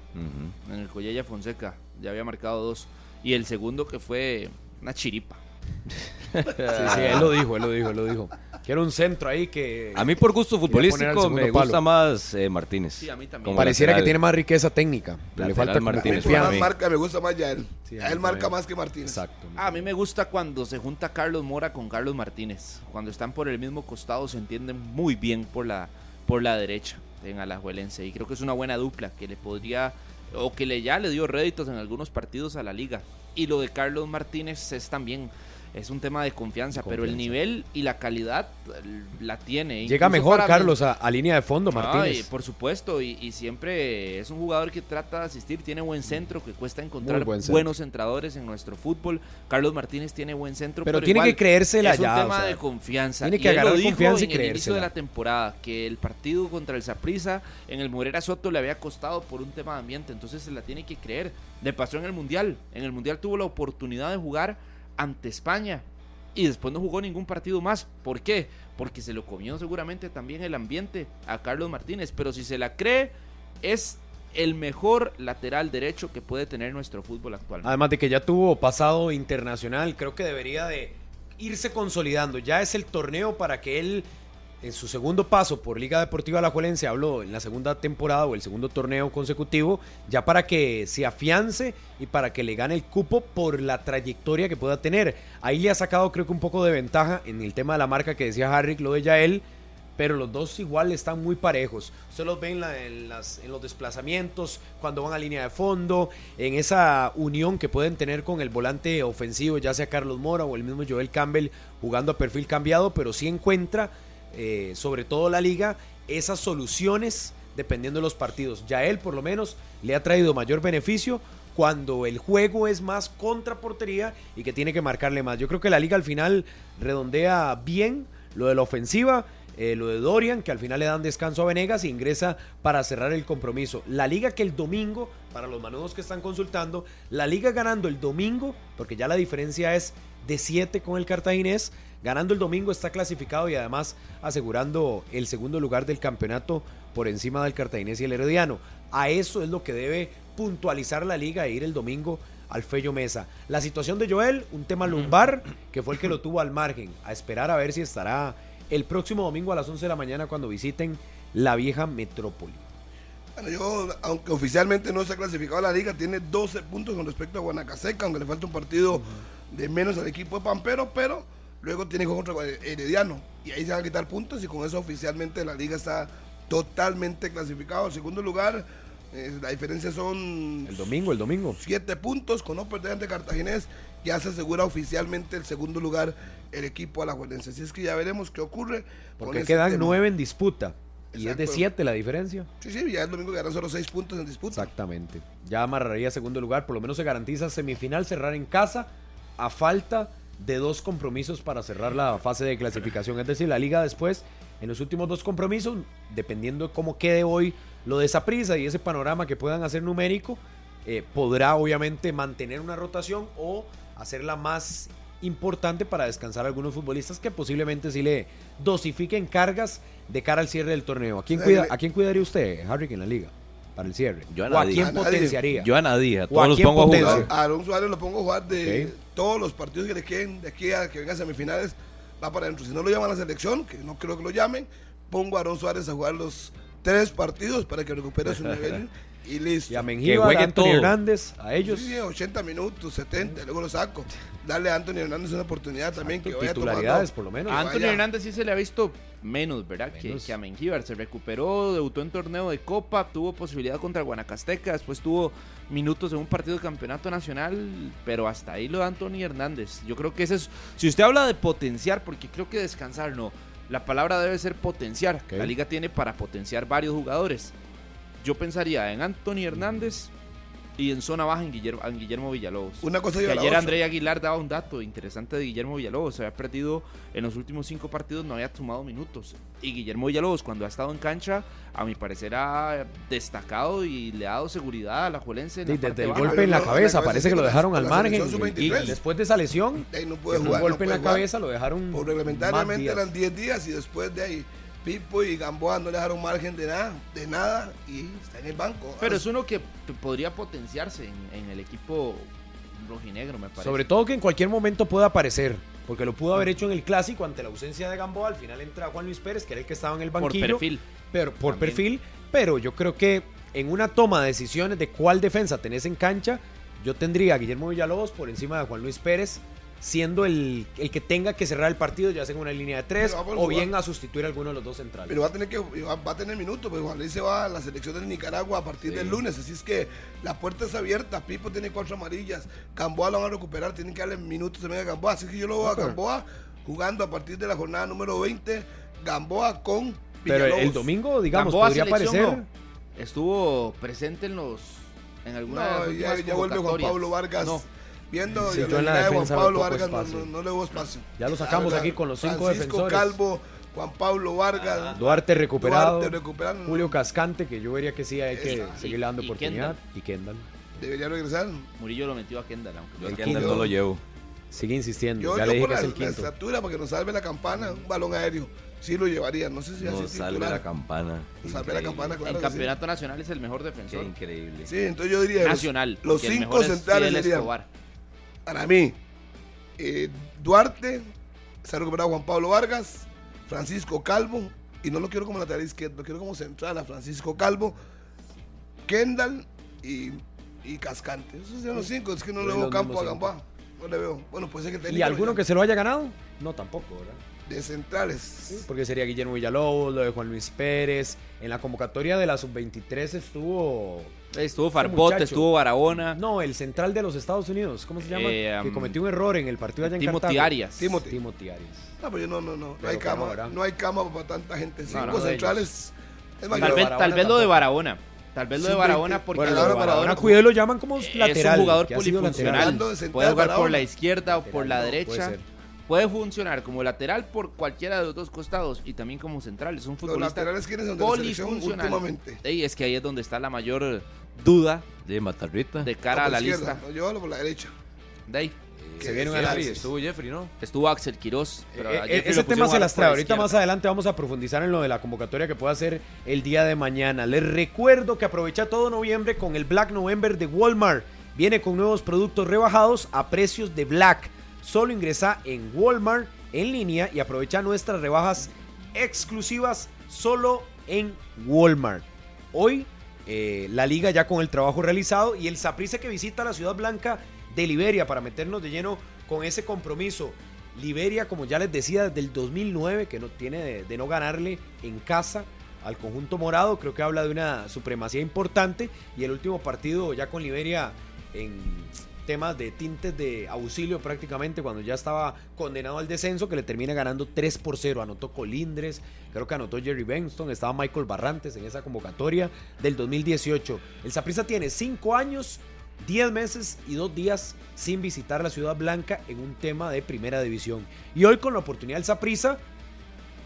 En el Collella Fonseca. Ya había marcado dos. Y el segundo que fue una chiripa. sí, sí, él lo dijo, él lo dijo, él lo dijo. Que era un centro ahí que. A mí, por gusto futbolístico, me gusta más eh, Martínez. Sí, a mí también. Pareciera que tiene más riqueza técnica. le falta Martínez. Me, marca, me gusta más ya él. a él marca más que Martínez. Exacto. Ah, a mí me gusta cuando se junta Carlos Mora con Carlos Martínez. Cuando están por el mismo costado, se entienden muy bien por la, por la derecha en Alajuelense. Y creo que es una buena dupla que le podría, o que le ya le dio réditos en algunos partidos a la liga. Y lo de Carlos Martínez es también es un tema de confianza, pero el nivel y la calidad la tiene. Llega mejor, Carlos, a, línea de fondo, Martínez. por supuesto, y, siempre es un jugador que trata de asistir, tiene buen centro, que cuesta encontrar buenos centradores en nuestro fútbol. Carlos Martínez tiene buen centro, pero, tiene que creérsela es ya. Es un tema de confianza. Tiene que agarrar confianza y en el inicio de la temporada, que el partido contra el Saprissa en el Morera Soto le había costado por un tema de ambiente, entonces se la tiene que creer. Le pasó en el Mundial. En el Mundial tuvo la oportunidad de jugar ante España y después no jugó ningún partido más. ¿Por qué? Porque se lo comió seguramente también el ambiente a Carlos Martínez. Pero si se la cree, es el mejor lateral derecho que puede tener nuestro fútbol actual. Además de que ya tuvo pasado internacional, creo que debería de irse consolidando. Ya es el torneo para que él en su segundo paso por Liga Deportiva Alajuelense, habló en la segunda temporada o el segundo torneo consecutivo, ya para que se afiance y para que le gane el cupo por la trayectoria que pueda tener. Ahí le ha sacado creo que un poco de ventaja en el tema de la marca que decía Harry, lo de Yael, pero los dos igual están muy parejos. Usted los ve en, en, en, los desplazamientos, cuando van a línea de fondo, en esa unión que pueden tener con el volante ofensivo, ya sea Carlos Mora o el mismo Joel Campbell jugando a perfil cambiado, pero sí encuentra eh, sobre todo la liga, esas soluciones dependiendo de los partidos. Ya él por lo menos le ha traído mayor beneficio cuando el juego es más contra portería y que tiene que marcarle más. Yo creo que la liga al final redondea bien lo de la ofensiva, eh, lo de Dorian, que al final le dan descanso a Venegas e ingresa para cerrar el compromiso. La liga que el domingo, para los manudos que están consultando, la liga ganando el domingo, porque ya la diferencia es de 7 con el cartaginés, Ganando el domingo está clasificado y además asegurando el segundo lugar del campeonato por encima del Cartaginés y el Herediano. A eso es lo que debe puntualizar la liga e ir el domingo al Fello Mesa. La situación de Joel, un tema lumbar, que fue el que lo tuvo al margen. A esperar a ver si estará el próximo domingo a las 11 de la mañana cuando visiten la vieja metrópoli. Bueno, yo, aunque oficialmente no se ha clasificado a la liga, tiene 12 puntos con respecto a Guanacaseca, aunque le falta un partido de menos al equipo de Pampero, pero luego tiene contra Herediano y ahí se van a quitar puntos y con eso oficialmente la liga está totalmente clasificado. En segundo lugar, eh, la diferencia son... El domingo, el domingo. Siete puntos con no perder ante Cartaginés. Ya se asegura oficialmente el segundo lugar el equipo alajuelense. Así es que ya veremos qué ocurre. Porque quedan nueve en disputa. Y es de siete la diferencia. Sí, sí, ya el domingo quedarán solo seis puntos en disputa. Exactamente. Ya amarraría segundo lugar. Por lo menos se garantiza semifinal, cerrar en casa a falta de dos compromisos para cerrar la fase de clasificación. Es decir, la liga después, en los últimos dos compromisos, dependiendo de cómo quede hoy lo de esa prisa y ese panorama que puedan hacer numérico, eh, podrá obviamente mantener una rotación o hacerla más importante para descansar a algunos futbolistas que posiblemente sí le dosifiquen cargas de cara al cierre del torneo. ¿A quién, cuida, ¿a quién cuidaría usted, Harry, en la liga? para el cierre. Yo a, ¿O a quién potenciaría? Yo a nadie, a todos los pongo a jugar. A Aaron Suárez lo pongo a jugar de todos los partidos que le queden de aquí a que vengan semifinales, va para adentro. Si no lo llaman a la selección, que no creo que lo llamen, pongo a Aaron Suárez a jugar los tres partidos para que recupere su *laughs* nivel Y listo. Y a Mengíbar, a Anthony Hernández, a ellos. Sí, 80 minutos, 70, luego lo saco. Darle a Anthony Hernández una oportunidad también que vaya titularidades, por lo menos. A Anthony Hernández sí se le ha visto menos, ¿verdad? Que, que, a Mengíbar. Se recuperó, debutó en torneo de Copa, tuvo posibilidad contra Guanacasteca, después tuvo minutos en un partido de campeonato nacional, pero hasta ahí lo da Anthony Hernández. Yo creo que ese es. Si usted habla de potenciar, porque creo que descansar no. La palabra debe ser potenciar. La liga tiene para potenciar varios jugadores yo pensaría en Anthony Hernández y en zona baja en Guillermo, en Guillermo Villalobos. Una cosa que ayer André Aguilar daba un dato interesante de Guillermo Villalobos. Se había perdido en los últimos cinco partidos, no había tomado minutos. Y Guillermo Villalobos, cuando ha estado en cancha, a mi parecer ha destacado y le ha dado seguridad a la Juelense. desde el golpe en la cabeza, parece que lo dejaron al margen. Y después de esa lesión, no puede jugar, un golpe en la cabeza lo dejaron. Por reglamentariamente eran 10 días y después de ahí Pipo y Gamboa no le dejaron margen de nada, de nada y está en el banco. Pero es uno que podría potenciarse en, el equipo rojinegro, me parece. Sobre todo que en cualquier momento pueda aparecer, porque lo pudo haber hecho en el clásico ante la ausencia de Gamboa. Al final entra Juan Luis Pérez, que era el que estaba en el banquillo. Por perfil. Pero, por perfil, pero yo creo que en una toma de decisiones de cuál defensa tenés en cancha, yo tendría a Guillermo Villalobos por encima de Juan Luis Pérez siendo el, el, que tenga que cerrar el partido, ya sea en una línea de tres o bien a sustituir a alguno de los dos centrales. Pero va a tener que va, a tener minutos, pues Juan Luis se va a la selección de Nicaragua a partir del lunes, así es que la puerta es abierta, Pipo tiene cuatro amarillas, Gamboa lo van a recuperar, tienen que darle minutos también a Gamboa, así que yo lo veo a Gamboa jugando a partir de la jornada número 20, Gamboa con Pero el domingo, digamos, podría aparecer. Estuvo presente en los en algunas no, ya, ya vuelve Juan Pablo Vargas viendo y en la de Juan Pablo Vargas no, le hubo espacio. Ya lo sacamos aquí con los cinco Francisco defensores. Calvo, Juan Pablo Vargas. Ah, Duarte recuperado. Julio Cascante, que yo vería que sí hay que seguirle dando oportunidad. Y Kendall. Debería regresar. Murillo lo metió a Kendall, aunque yo Kendall no lo llevo. Sigue insistiendo. Yo, ya le dije que es el quinto. La estatura para que nos salve la campana, un balón aéreo. Sí lo llevaría, no sé si no salve la campana. salve la campana, claro. En campeonato nacional es el mejor defensor. increíble. Sí, entonces yo diría. Nacional. Los, cinco centrales serían para mí, eh, Duarte, se ha recuperado Juan Pablo Vargas, Francisco Calvo, y no lo quiero como lateral izquierdo, lo quiero como central a Francisco Calvo, Kendall y, Cascante. Esos son los cinco, es que no le veo campo a Gamboa. No le veo. Bueno, puede ser que ¿Y alguno que se lo haya ganado? No, tampoco, ¿verdad? De centrales. porque sería Guillermo Villalobos, lo de Juan Luis Pérez. En la convocatoria de la sub-23 estuvo Estuvo Farpot, estuvo Barahona. No, el central de los Estados Unidos, ¿cómo se llama? Eh, que cometió un error en el partido allá en Timothy Arias. Timothy. Timothy Arias. No, pero no, no, no. No hay cama, no hay cama para tanta gente. Cinco centrales. tal, vez, tal vez lo de Barahona. Tal vez lo de Barahona porque bueno, ahora Barahona, cuidado lo llaman como lateral. Es un jugador polifuncional. Puede jugar por la izquierda o por la derecha puede funcionar como lateral por cualquiera de los dos costados y también como central. Es un futbolista los laterales quiénes son de polifuncional. últimamente. es que ahí es donde está la mayor duda de Matarrita de cara a la lista. No, yo hablo por la derecha. De ahí. Se viene un Jeffrey, estuvo Jeffrey, ¿no? Estuvo Axel Quiroz. Pero eh, eh, ese tema se las trae. Ahorita más adelante vamos a profundizar en lo de la convocatoria que puede hacer el día de mañana. Les recuerdo que aprovecha todo noviembre con el Black November de Walmart. Viene con nuevos productos rebajados a precios de Black. Solo ingresa en Walmart en línea y aprovecha nuestras rebajas exclusivas solo en Walmart. Hoy eh, la liga ya con el trabajo realizado y el Saprissa que visita la Ciudad Blanca de Liberia para meternos de lleno con ese compromiso. Liberia, como ya les decía, desde el 2009, que no tiene de, no ganarle en casa al conjunto morado, creo que habla de una supremacía importante y el último partido ya con Liberia en temas de tintes de auxilio prácticamente cuando ya estaba condenado al descenso que le termina ganando 3 por 0. Anotó Colindres, creo que anotó Jerry Benston, estaba Michael Barrantes en esa convocatoria del 2018. El Saprissa tiene 5 años, 10 meses y 2 días sin visitar la Ciudad Blanca en un tema de primera división. Y hoy con la oportunidad del Saprissa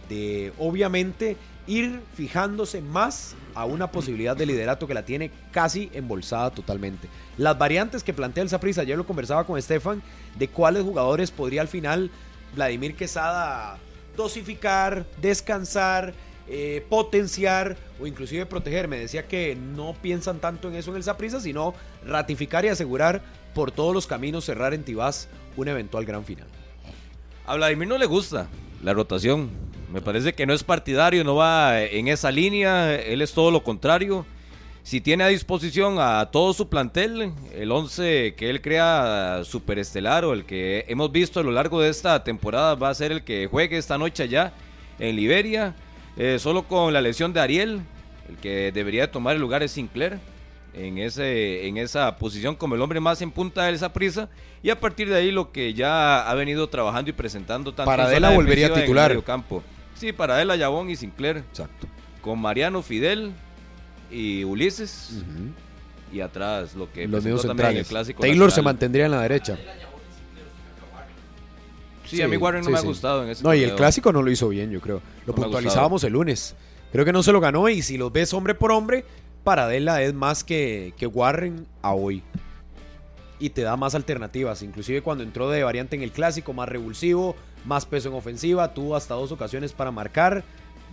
de obviamente ir fijándose más a una posibilidad de liderato que la tiene casi embolsada totalmente. Las variantes que plantea el Saprissa, ayer lo conversaba con Estefan, de cuáles jugadores podría al final Vladimir Quesada dosificar, descansar, eh, potenciar o inclusive proteger. Me decía que no piensan tanto en eso en el Saprissa, sino ratificar y asegurar por todos los caminos cerrar en Tibás un eventual gran final. A Vladimir no le gusta la rotación. Me parece que no es partidario, no va en esa línea. Él es todo lo contrario. si tiene a disposición a todo su plantel, el 11 que él crea superestelar o el que hemos visto a lo largo de esta temporada va a ser el que juegue esta noche allá en Liberia, eh, solo con la lesión de Ariel, el que debería tomar el lugar es Sinclair en, ese, en esa posición como el hombre más en punta de esa prisa y a partir de ahí lo que ya ha venido trabajando y presentando tanto Paradela volvería a titular en el campo. Sí, Paradela, Yabón y Sinclair. Exacto. Con Mariano Fidel y Ulises. Y atrás lo que los mismos también el clásico. Taylor se mantendría en la derecha. Sí, a mí Warren no me ha gustado en ese No, y el clásico no lo hizo bien, yo creo. Lo puntualizábamos el lunes. Creo que no se lo ganó y si lo ves hombre por hombre, Paradela es más que, que Warren a hoy. Y te da más alternativas. Inclusive cuando entró de variante en el clásico, más revulsivo, más peso en ofensiva, tuvo hasta dos ocasiones para marcar.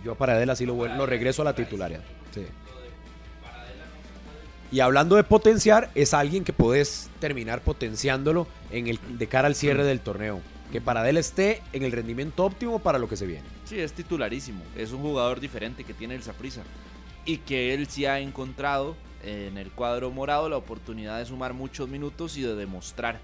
Yo a Paradela sí lo, lo regreso a la titularidad. Y hablando de potenciar, es alguien que puedes terminar potenciándolo en el, de cara al cierre del torneo. Que Paradela esté en el rendimiento óptimo para lo que se viene. Sí, es titularísimo. Es un jugador diferente que tiene el Saprisa y que él sí ha encontrado en el cuadro morado la oportunidad de sumar muchos minutos y de demostrar.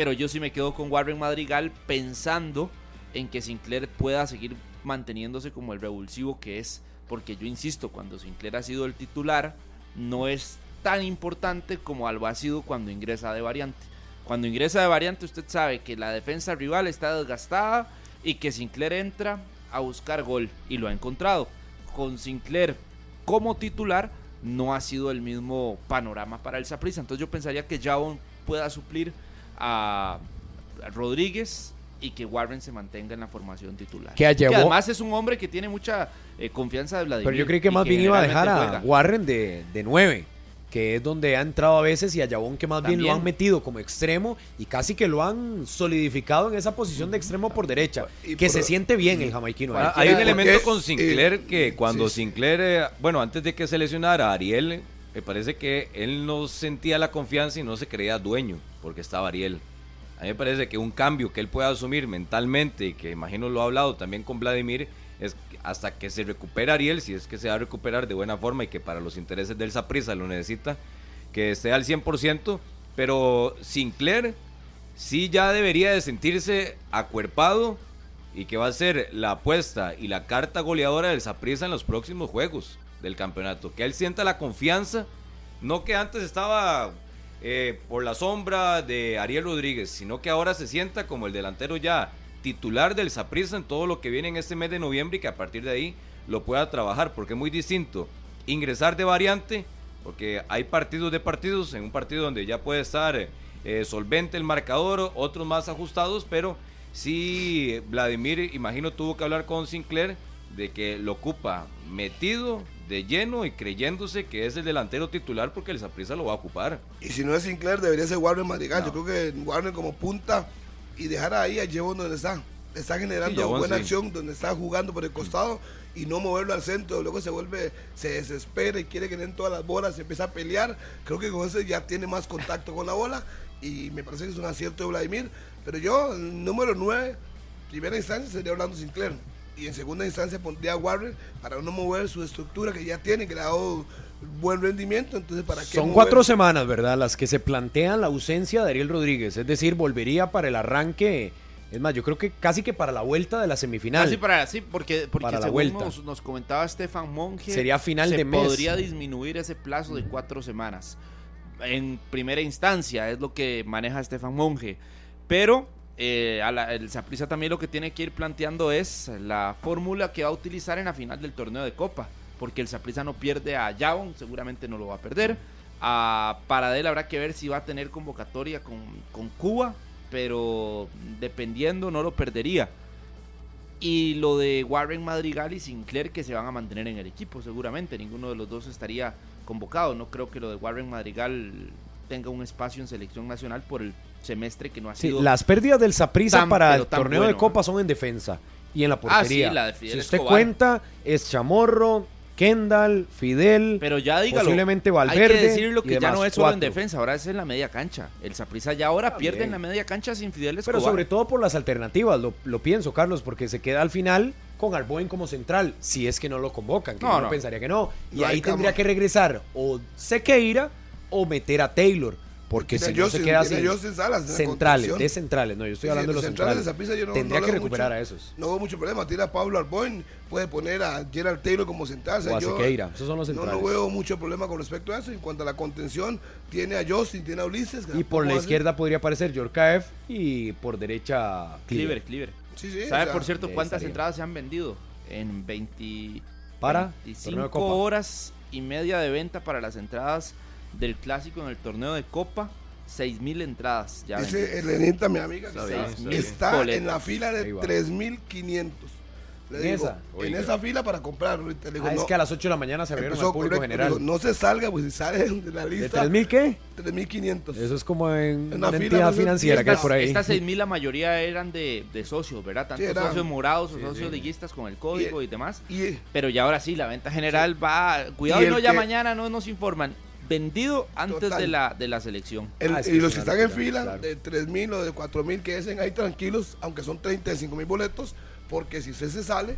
Pero yo sí me quedo con Warren Madrigal pensando en que Sinclair pueda seguir manteniéndose como el revulsivo que es. Porque yo insisto, cuando Sinclair ha sido el titular, no es tan importante como algo ha sido cuando ingresa de variante. Cuando ingresa de variante usted sabe que la defensa rival está desgastada y que Sinclair entra a buscar gol y lo ha encontrado. Con Sinclair como titular no ha sido el mismo panorama para el Saprissa. Entonces yo pensaría que Javon pueda suplir a Rodríguez y que Warren se mantenga en la formación titular. Que, además es un hombre que tiene mucha eh, confianza de Vladimir. Pero yo creí que más bien iba a dejar a Warren de, de 9 que es donde ha entrado a veces y a Yabón que más bien lo han metido como extremo y casi que lo han solidificado en esa posición de extremo por derecha, que se siente bien el jamaiquino. hay un elemento con Sinclair eh, que cuando Sinclair, eh, bueno, antes de que se lesionara Ariel, me parece que él no sentía la confianza y no se creía dueño porque estaba Ariel. A mí me parece que un cambio que él pueda asumir mentalmente y que imagino lo ha hablado también con Vladimir es hasta que se recupere Ariel, si es que se va a recuperar de buena forma y que para los intereses del Saprisa lo necesita, que esté al 100%, pero Sinclair sí ya debería de sentirse acuerpado y que va a ser la apuesta y la carta goleadora del Saprisa en los próximos juegos del campeonato, que él sienta la confianza, no que antes estaba eh, por la sombra de Ariel Rodríguez, sino que ahora se sienta como el delantero ya titular del Saprissa en todo lo que viene en este mes de noviembre y que a partir de ahí lo pueda trabajar, porque es muy distinto ingresar de variante, porque hay partidos de partidos, en un partido donde ya puede estar eh, solvente el marcador, otros más ajustados, pero sí Vladimir, imagino, tuvo que hablar con Sinclair de que lo ocupa metido de lleno y creyéndose que es el delantero titular porque el Saprissa lo va a ocupar. Y si no es Sinclair, debería ser Warner Madrigal. Yo creo que Warner como punta y dejar ahí a Jevon donde está. Está generando buena acción donde está jugando por el costado y no moverlo al centro. Luego se vuelve, se desespera y quiere que den todas las bolas, se empieza a pelear. Creo que con eso ya tiene más contacto con la bola y me parece que es un acierto de Vladimir. Pero yo, el número 9, primera instancia sería Orlando Sinclair. Y en segunda instancia pondría a Warren para no mover su estructura que ya tiene, que le ha dado buen rendimiento, entonces para qué Son cuatro semanas, ¿verdad? Las que se plantean la ausencia de Ariel Rodríguez, es decir, volvería para el arranque, es más, yo creo que casi que para la vuelta de la semifinal. Casi para, sí, porque, porque para la vuelta. Nos, comentaba Estefan Monge, sería final de mes. Podría disminuir ese plazo de cuatro semanas. En primera instancia, es lo que maneja Estefan Monge. Pero eh, el Saprissa también lo que tiene que ir planteando es la fórmula que va a utilizar en la final del torneo de Copa porque el Saprissa no pierde a Yavon, seguramente no lo va a perder. A Paradel habrá que ver si va a tener convocatoria con, con Cuba, pero dependiendo no lo perdería. Y lo de Warren Madrigal y Sinclair que se van a mantener en el equipo, seguramente. Ninguno de los dos estaría convocado. No creo que lo de Warren Madrigal tenga un espacio en selección nacional por el semestre que no ha sido. las pérdidas del Saprissa para el torneo de Copa son en defensa y en la portería. Ah, sí, la de si usted cuenta, es Chamorro, Kendall, Fidel, pero ya dígalo, posiblemente Valverde. Hay que decirlo que ya no es solo en defensa, ahora es en la media cancha. El Saprissa ya ahora pierde en la media cancha sin Fidel Pero sobre todo por las alternativas, lo, pienso, Carlos, porque se queda al final con Arboin como central, si es que no lo convocan, que no, pensaría que no. Y ahí tendría que regresar o Sequeira o meter a Taylor. Porque si no se queda sin, centrales, de centrales, no, yo estoy hablando de los centrales. Tendría que recuperar a esos. No hubo mucho problema, tira a Pablo Arboin, puede poner a Gerald Taylor como central. O, a Sequeira, esos son los centrales. No, veo mucho problema con respecto a eso. En cuanto a la contención, tiene a Justin, tiene a Ulises. Y por la izquierda podría aparecer Yorkaev y por derecha Cleaver. Cleaver, ¿Sabe, por cierto, cuántas entradas se han vendido? En 20, para 25 horas y media de venta para las entradas del clásico en el torneo de Copa. 6.000 entradas. Ya Dice Elenita, mi amiga, está en la fila de 3.500. Le en esa, en esa fila para comprar. ah, es que a las 8 de la mañana se abrieron al público general. no se salga, pues si sale de la lista. ¿De 3.000 qué? 3.500. Eso es como en una, entidad financiera que hay por ahí. Estas 6.000 la mayoría eran de, de socios, ¿verdad? Tanto socios morados o socios liguistas con el código y, demás. Pero ya ahora sí, la venta general va... Cuidado y, no, ya mañana no nos informan vendido antes de la, de la selección. Ah, y los que están en fila de 3 mil o de 4 mil que dicen ahí tranquilos, aunque son 35 mil boletos, porque si usted se sale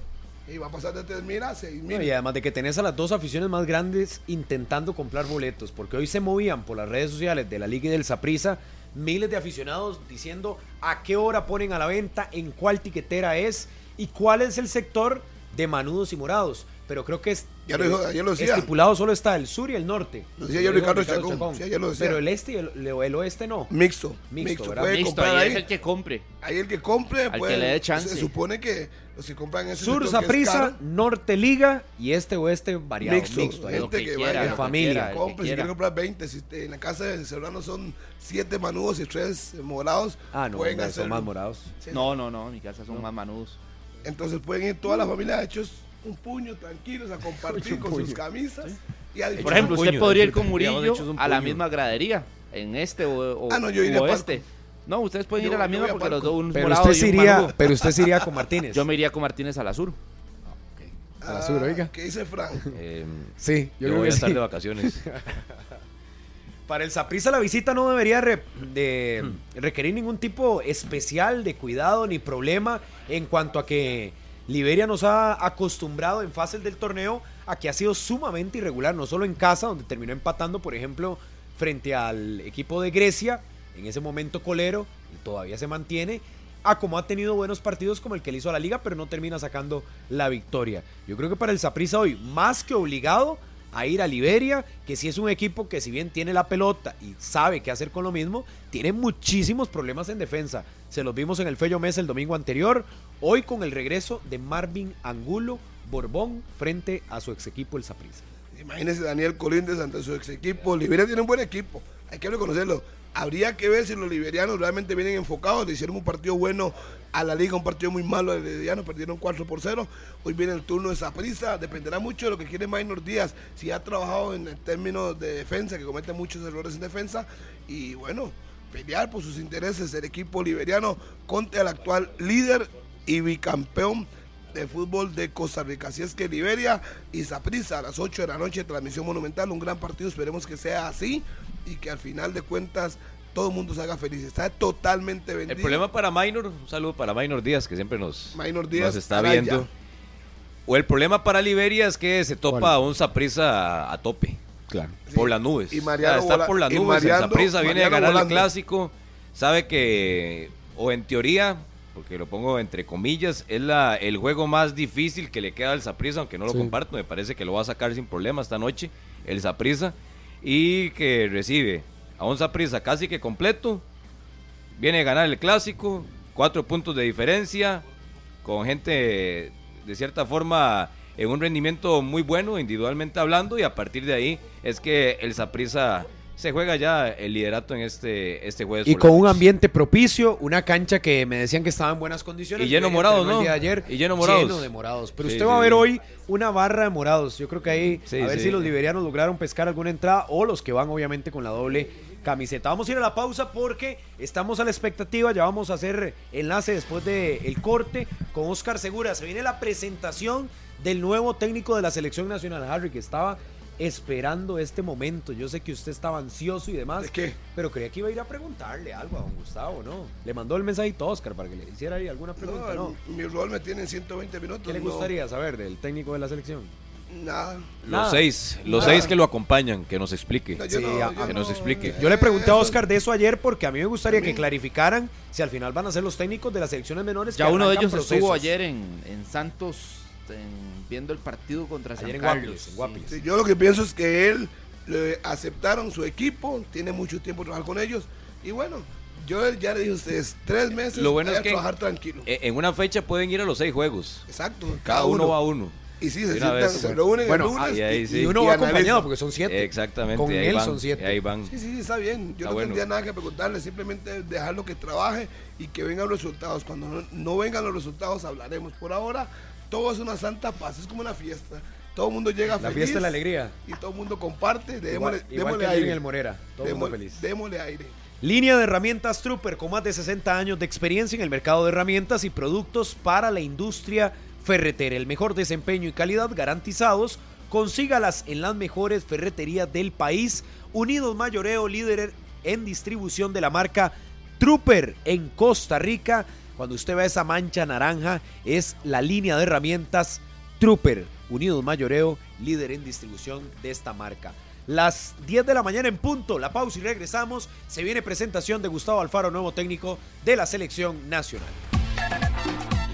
y va a pasar de 3 mil a 6 mil. y además de que tenés a las dos aficiones más grandes intentando comprar boletos, porque hoy se movían por las redes sociales de la Liga y del Saprisa miles de aficionados diciendo a qué hora ponen a la venta, en cuál tiquetera es y cuál es el sector de manudos y morados pero creo que es ya lo, estipulado solo está el sur y el norte. Lo decía yo Ricardo, Chacón. Pero el este y el, oeste no. Mixto. Mixto, Mixto, puede comprar ahí, es el que compre. Ahí el que compre, Al que le dé chance. Se supone que los que compran ese Sur, Saprisa, Norte Liga y este oeste variado. Mixto. Mixto gente que, vaya en familia. Compre, si quiere comprar 20, si en la casa de Serrano son 7 manudos y 3 morados. Ah, no, pueden son más morados. No, no, no, en mi casa son más manudos. Entonces pueden ir todas las familias hechos un puño tranquilos a *laughs* compartir con sus camisas. Y a Por ejemplo, usted podría ir con Murillo a la misma gradería, en este o, ah, no, yo iría oeste. No, ustedes pueden ir a la misma porque los dos un pero usted, iría, pero usted iría con *laughs* Martínez. Yo me iría con Martínez a la sur. A la sur, oiga. ¿Qué dice Frank? Eh, sí, yo, voy a estar de vacaciones. *laughs* Para el Saprissa la visita no debería de requerir ningún tipo especial de cuidado ni problema en cuanto a que Liberia nos ha acostumbrado en fases del torneo a que ha sido sumamente irregular, no solo en casa, donde terminó empatando, por ejemplo, frente al equipo de Grecia, en ese momento colero, y todavía se mantiene, a como ha tenido buenos partidos como el que le hizo a la liga, pero no termina sacando la victoria. Yo creo que para el Saprissa hoy, más que obligado, a ir a Liberia, que si es un equipo que si bien tiene la pelota y sabe qué hacer con lo mismo, tiene muchísimos problemas en defensa. Se los vimos en el Fello Mesa el domingo anterior, hoy con el regreso de Marvin Angulo Borbón frente a su ex equipo el Saprissa. Imagínese Daniel Colínez ante su ex equipo. Liberia tiene un buen equipo, hay que reconocerlo. Habría que ver si los liberianos realmente vienen enfocados. Le hicieron un partido bueno a la liga, un partido muy malo de Liberiano, perdieron 4 por 0. Hoy viene el turno de Saprisa. Dependerá mucho de lo que quiere Maynor Díaz. Si ha trabajado en términos de defensa, que comete muchos errores en defensa. Y bueno, pelear por sus intereses el equipo liberiano contra el actual líder y bicampeón de fútbol de Costa Rica. Así es que Liberia y Saprisa a las 8 de la noche, transmisión monumental, un gran partido, esperemos que sea así y que al final de cuentas todo el mundo se haga feliz. Está totalmente vendido. El problema para Minor, un saludo para Minor Díaz, que siempre nos, Díaz, está viendo. O el problema para Liberia es que se topa a un Saprisa a, tope. Claro. Por las nubes. Y Mariano está por las nubes. Saprisa viene a ganar el clásico. Sabe que, o en teoría, porque lo pongo entre comillas, es la, el juego más difícil que le queda al Saprisa, aunque no lo comparto. Me parece que lo va a sacar sin problema esta noche, el Saprisa y que recibe a un Zaprisa casi que completo. Viene a ganar el clásico, cuatro puntos de diferencia, con gente de cierta forma en un rendimiento muy bueno, individualmente hablando, y a partir de ahí es que el Zaprisa se juega ya el liderato en este, este jueves. Y con un ambiente propicio, una cancha que me decían que estaba en buenas condiciones. Y lleno morados, ¿no? ayer, y lleno morados. Lleno de morados. Pero usted va a ver hoy una barra de morados. Yo creo que ahí, a ver si los liberianos lograron pescar alguna entrada o los que van obviamente con la doble camiseta. Vamos a ir a la pausa porque estamos a la expectativa. Ya vamos a hacer enlace después del corte con Oscar Segura. Se viene la presentación del nuevo técnico de la selección nacional, Harry, que estaba esperando este momento. Yo sé que usted estaba ansioso y demás. ¿De qué? Pero creía que iba a ir a preguntarle algo a don Gustavo, ¿no? Le mandó el mensajito a Oscar para que le hiciera ahí alguna pregunta, ¿no? Mi rol me tiene en 120 minutos. ¿Qué le gustaría saber del técnico de la selección? Nada. Los seis, los seis que lo acompañan, que nos explique. que nos explique. Yo le pregunté a Oscar de eso ayer porque a mí me gustaría que clarificaran si al final van a ser los técnicos de las selecciones menores. Ya uno de ellos estuvo ayer en, en Santos viendo el partido contra San Carlos. yo lo que pienso es que él le aceptaron su equipo, tiene mucho tiempo trabajar con ellos y bueno, yo ya le dije a ustedes, tres meses lo bueno es que trabajar tranquilo. E, en una fecha pueden ir a los seis juegos. Exacto. Cada, uno va a uno. Y sí, se, sientan, se reúnen bueno, el lunes. y, ahí, sí. y, uno va acompañado porque son siete. Exactamente. Con él son siete. Ahí van. Sí, sí, está bien. Yo no tendría nada que preguntarle, simplemente dejarlo que trabaje y que vengan los resultados. Cuando no, no vengan los resultados hablaremos. Por ahora, todo es una santa paz, es como una fiesta. Todo el mundo llega la fiesta de la alegría. Y todo el mundo comparte. Démosle, igual, démosle aire. el Morera. Todo mundo feliz. Démosle aire. Línea de herramientas Trooper con más de 60 años de experiencia en el mercado de herramientas y productos para la industria ferretera. El mejor desempeño y calidad garantizados. Consígalas en las mejores ferreterías del país. Unidos Mayoreo, líder en distribución de la marca Trooper en Costa Rica. Cuando usted ve esa mancha naranja, es la línea de herramientas Trooper, Unidos Mayoreo, líder en distribución de esta marca. Las 10 de la mañana en punto, la pausa y regresamos. Se viene presentación de Gustavo Alfaro, nuevo técnico de la selección nacional.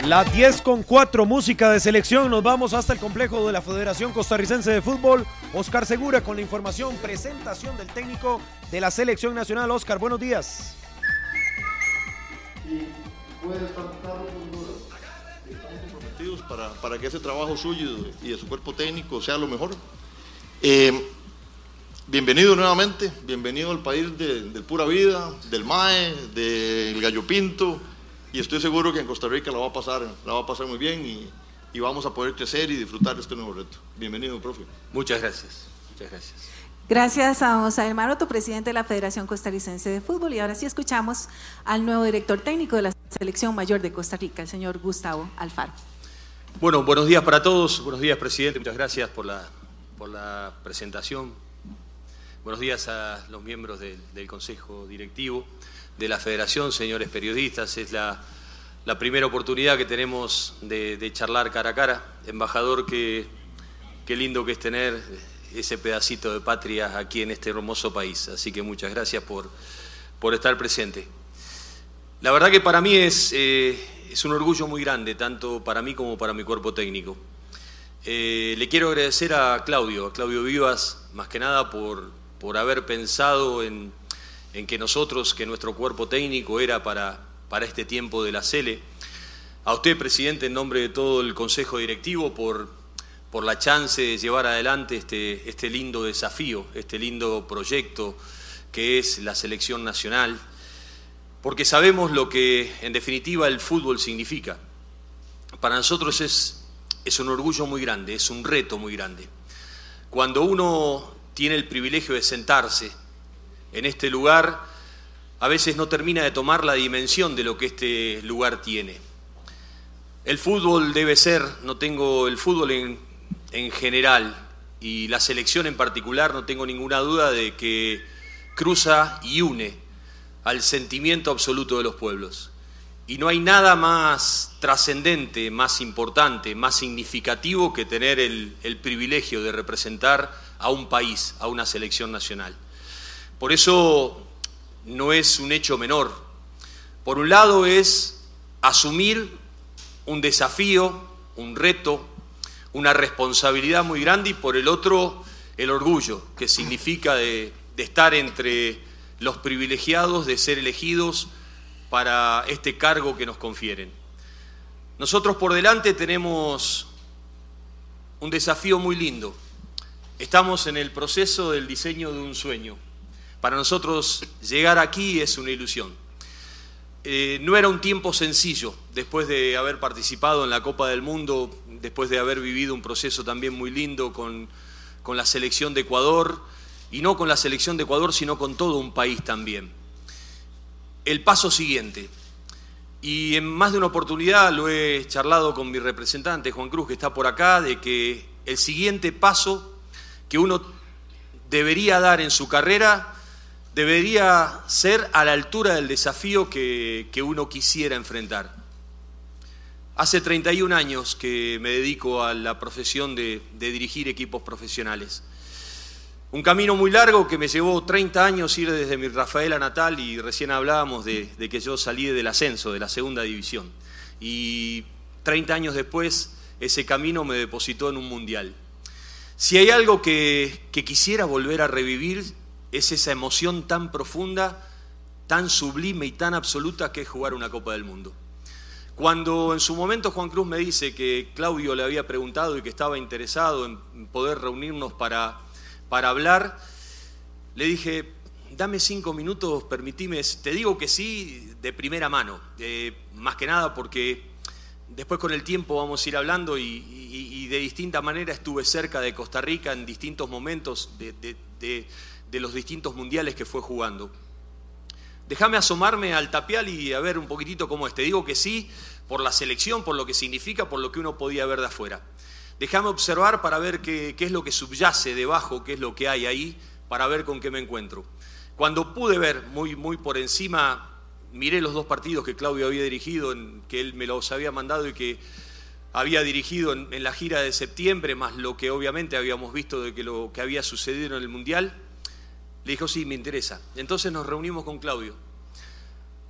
Las 10 con 4, música de selección. Nos vamos hasta el complejo de la Federación Costarricense de Fútbol. Oscar Segura con la información, presentación del técnico de la selección nacional. Oscar, buenos días puede estar claro Estamos comprometidos para, para, que ese trabajo suyo y de su cuerpo técnico sea lo mejor. Eh, bienvenido nuevamente, bienvenido al país del Pura Vida, del MAE, del Gallo Pinto, y estoy seguro que en Costa Rica la va a pasar, la va a pasar muy bien y, y vamos a poder crecer y disfrutar de este nuevo reto. Bienvenido, profe. Muchas gracias. Muchas gracias. Gracias a José Maroto, presidente de la Federación Costarricense de Fútbol. Y ahora sí escuchamos al nuevo director técnico de la Selección Mayor de Costa Rica, el señor Gustavo Alfaro. Bueno, buenos días para todos. Buenos días, presidente. Muchas gracias por la, por la presentación. Buenos días a los miembros del Consejo Directivo de la Federación, señores periodistas. Es la, primera oportunidad que tenemos de, de, charlar cara a cara. Embajador, qué, qué lindo que es tener ese pedacito de patria aquí en este hermoso país. Así que muchas gracias por, por estar presente. La verdad que para mí es, eh, es, un orgullo muy grande, tanto para mí como para mi cuerpo técnico. Eh, le quiero agradecer a Claudio, a Claudio Vivas, más que nada por, por haber pensado en, en, que nosotros, que nuestro cuerpo técnico era para, para este tiempo de la CELE. A usted, presidente, en nombre de todo el Consejo Directivo, por por la chance de llevar adelante este, este lindo desafío, este lindo proyecto que es la selección nacional, porque sabemos lo que en definitiva el fútbol significa. Para nosotros es, es un orgullo muy grande, es un reto muy grande. Cuando uno tiene el privilegio de sentarse en este lugar, a veces no termina de tomar la dimensión de lo que este lugar tiene. El fútbol debe ser, no tengo el fútbol en, en general y la selección en particular, no tengo ninguna duda de que cruza y une al sentimiento absoluto de los pueblos. Y no hay nada más trascendente, más importante, más significativo que tener el, privilegio de representar a un país, a una selección nacional. Por eso no es un hecho menor. Por un lado es asumir un desafío, un reto, una responsabilidad muy grande y por el otro el orgullo que significa de, estar entre los privilegiados, de ser elegidos para este cargo que nos confieren. Nosotros por delante tenemos un desafío muy lindo. Estamos en el proceso del diseño de un sueño. Para nosotros llegar aquí es una ilusión. Eh, no era un tiempo sencillo después de haber participado en la Copa del Mundo después de haber vivido un proceso también muy lindo con, con la selección de Ecuador, y no con la selección de Ecuador, sino con todo un país también. El paso siguiente, y en más de una oportunidad lo he charlado con mi representante, Juan Cruz, que está por acá, de que el siguiente paso que uno debería dar en su carrera debería ser a la altura del desafío que, uno quisiera enfrentar. Hace 31 años que me dedico a la profesión de, dirigir equipos profesionales. Un camino muy largo que me llevó 30 años ir desde mi Rafaela natal y recién hablábamos de, que yo salí del ascenso, de la segunda división. Y 30 años después ese camino me depositó en un mundial. Si hay algo que, quisiera volver a revivir, es esa emoción tan profunda, tan sublime y tan absoluta que es jugar una Copa del Mundo. Cuando en su momento Juan Cruz me dice que Claudio le había preguntado y que estaba interesado en poder reunirnos para, para hablar, le dije, dame cinco minutos, permitime, te digo que sí de primera mano, eh, más que nada porque después con el tiempo vamos a ir hablando y, de distinta manera estuve cerca de Costa Rica en distintos momentos de, los distintos mundiales que fue jugando. Déjame asomarme al tapial y a ver un poquitito cómo es. Te digo que sí, por la selección, por lo que significa, por lo que uno podía ver de afuera. Déjame observar para ver qué, es lo que subyace debajo, qué es lo que hay ahí, para ver con qué me encuentro. Cuando pude ver muy, muy por encima miré los dos partidos que Claudio había dirigido, en, que él me los había mandado y que había dirigido en, la gira de septiembre, más lo que obviamente habíamos visto de que lo que había sucedido en el Mundial, le dijo, sí, me interesa. Entonces nos reunimos con Claudio.